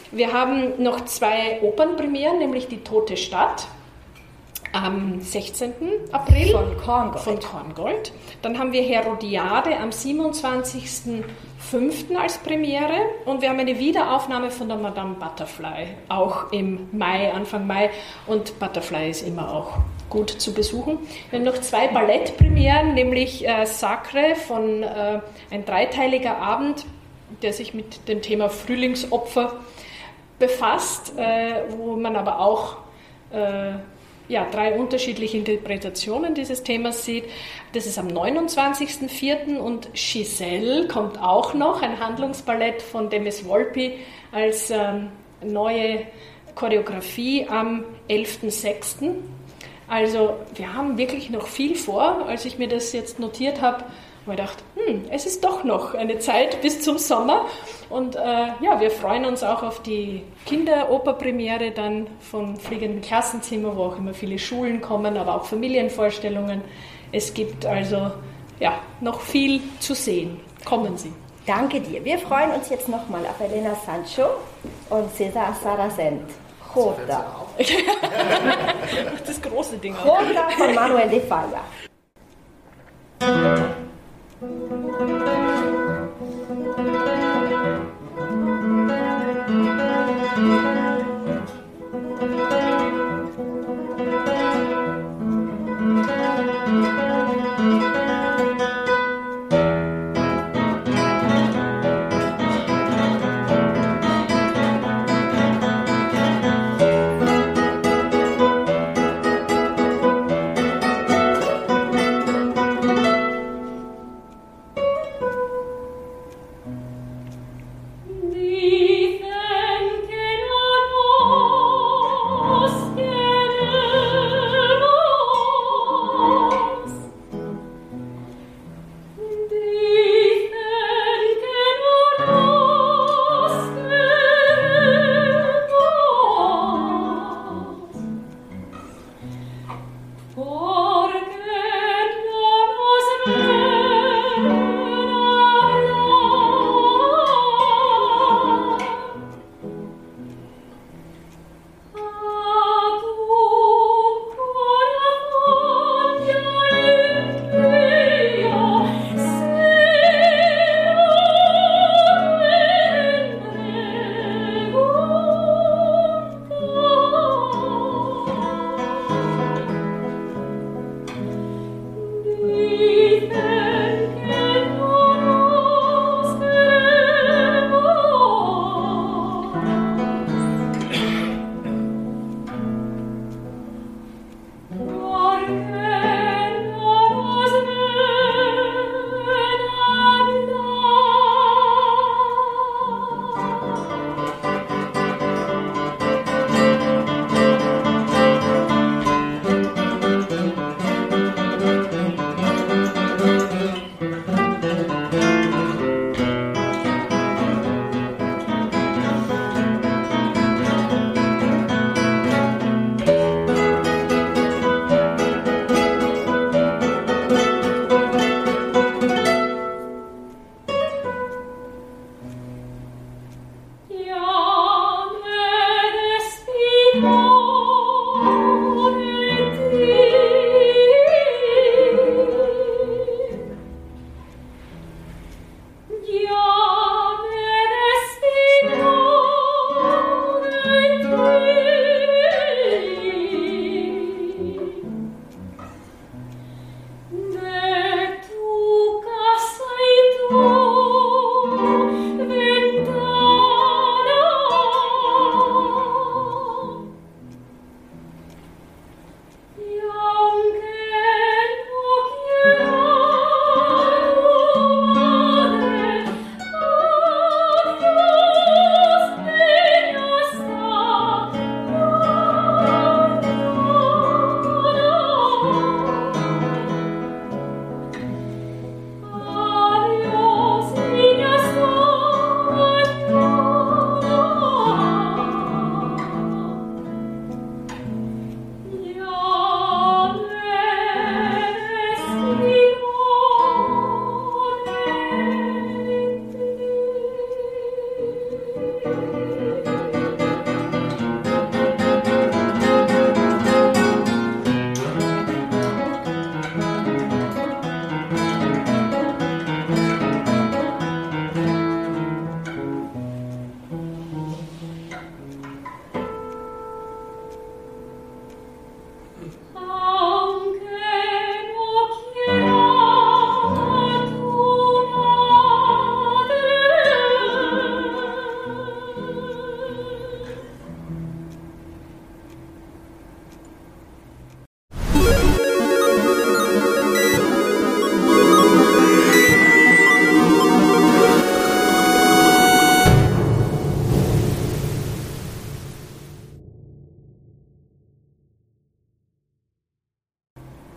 Speaker 2: Wir haben noch zwei Opernpremieren, nämlich die Tote Stadt am 16. April
Speaker 3: von Korngold.
Speaker 2: Von Korngold. Dann haben wir Herodiade am 27.05. als Premiere und wir haben eine Wiederaufnahme von der Madame Butterfly, auch im Mai, Anfang Mai. Und Butterfly ist immer auch gut zu besuchen. Wir haben noch zwei Ballettpremieren, nämlich äh, Sacre von äh, ein dreiteiliger Abend, der sich mit dem Thema Frühlingsopfer befasst, äh, wo man aber auch äh, ja, drei unterschiedliche Interpretationen dieses Themas sieht. Das ist am 29.04. und Giselle kommt auch noch, ein Handlungsballett von Demis Volpi als ähm, neue Choreografie am 11.06. Also wir haben wirklich noch viel vor. Als ich mir das jetzt notiert habe, habe ich gedacht, hm, es ist doch noch eine Zeit bis zum Sommer. Und äh, ja, wir freuen uns auch auf die Kinderoperpremiere dann vom Fliegenden Klassenzimmer, wo auch immer viele Schulen kommen, aber auch Familienvorstellungen. Es gibt also ja, noch viel zu sehen. Kommen Sie.
Speaker 3: Danke dir. Wir freuen uns jetzt nochmal auf Elena Sancho und Cesar Saracent. Jota.
Speaker 2: das große Ding.
Speaker 3: Jota von Manuel de Falla.
Speaker 2: Thank.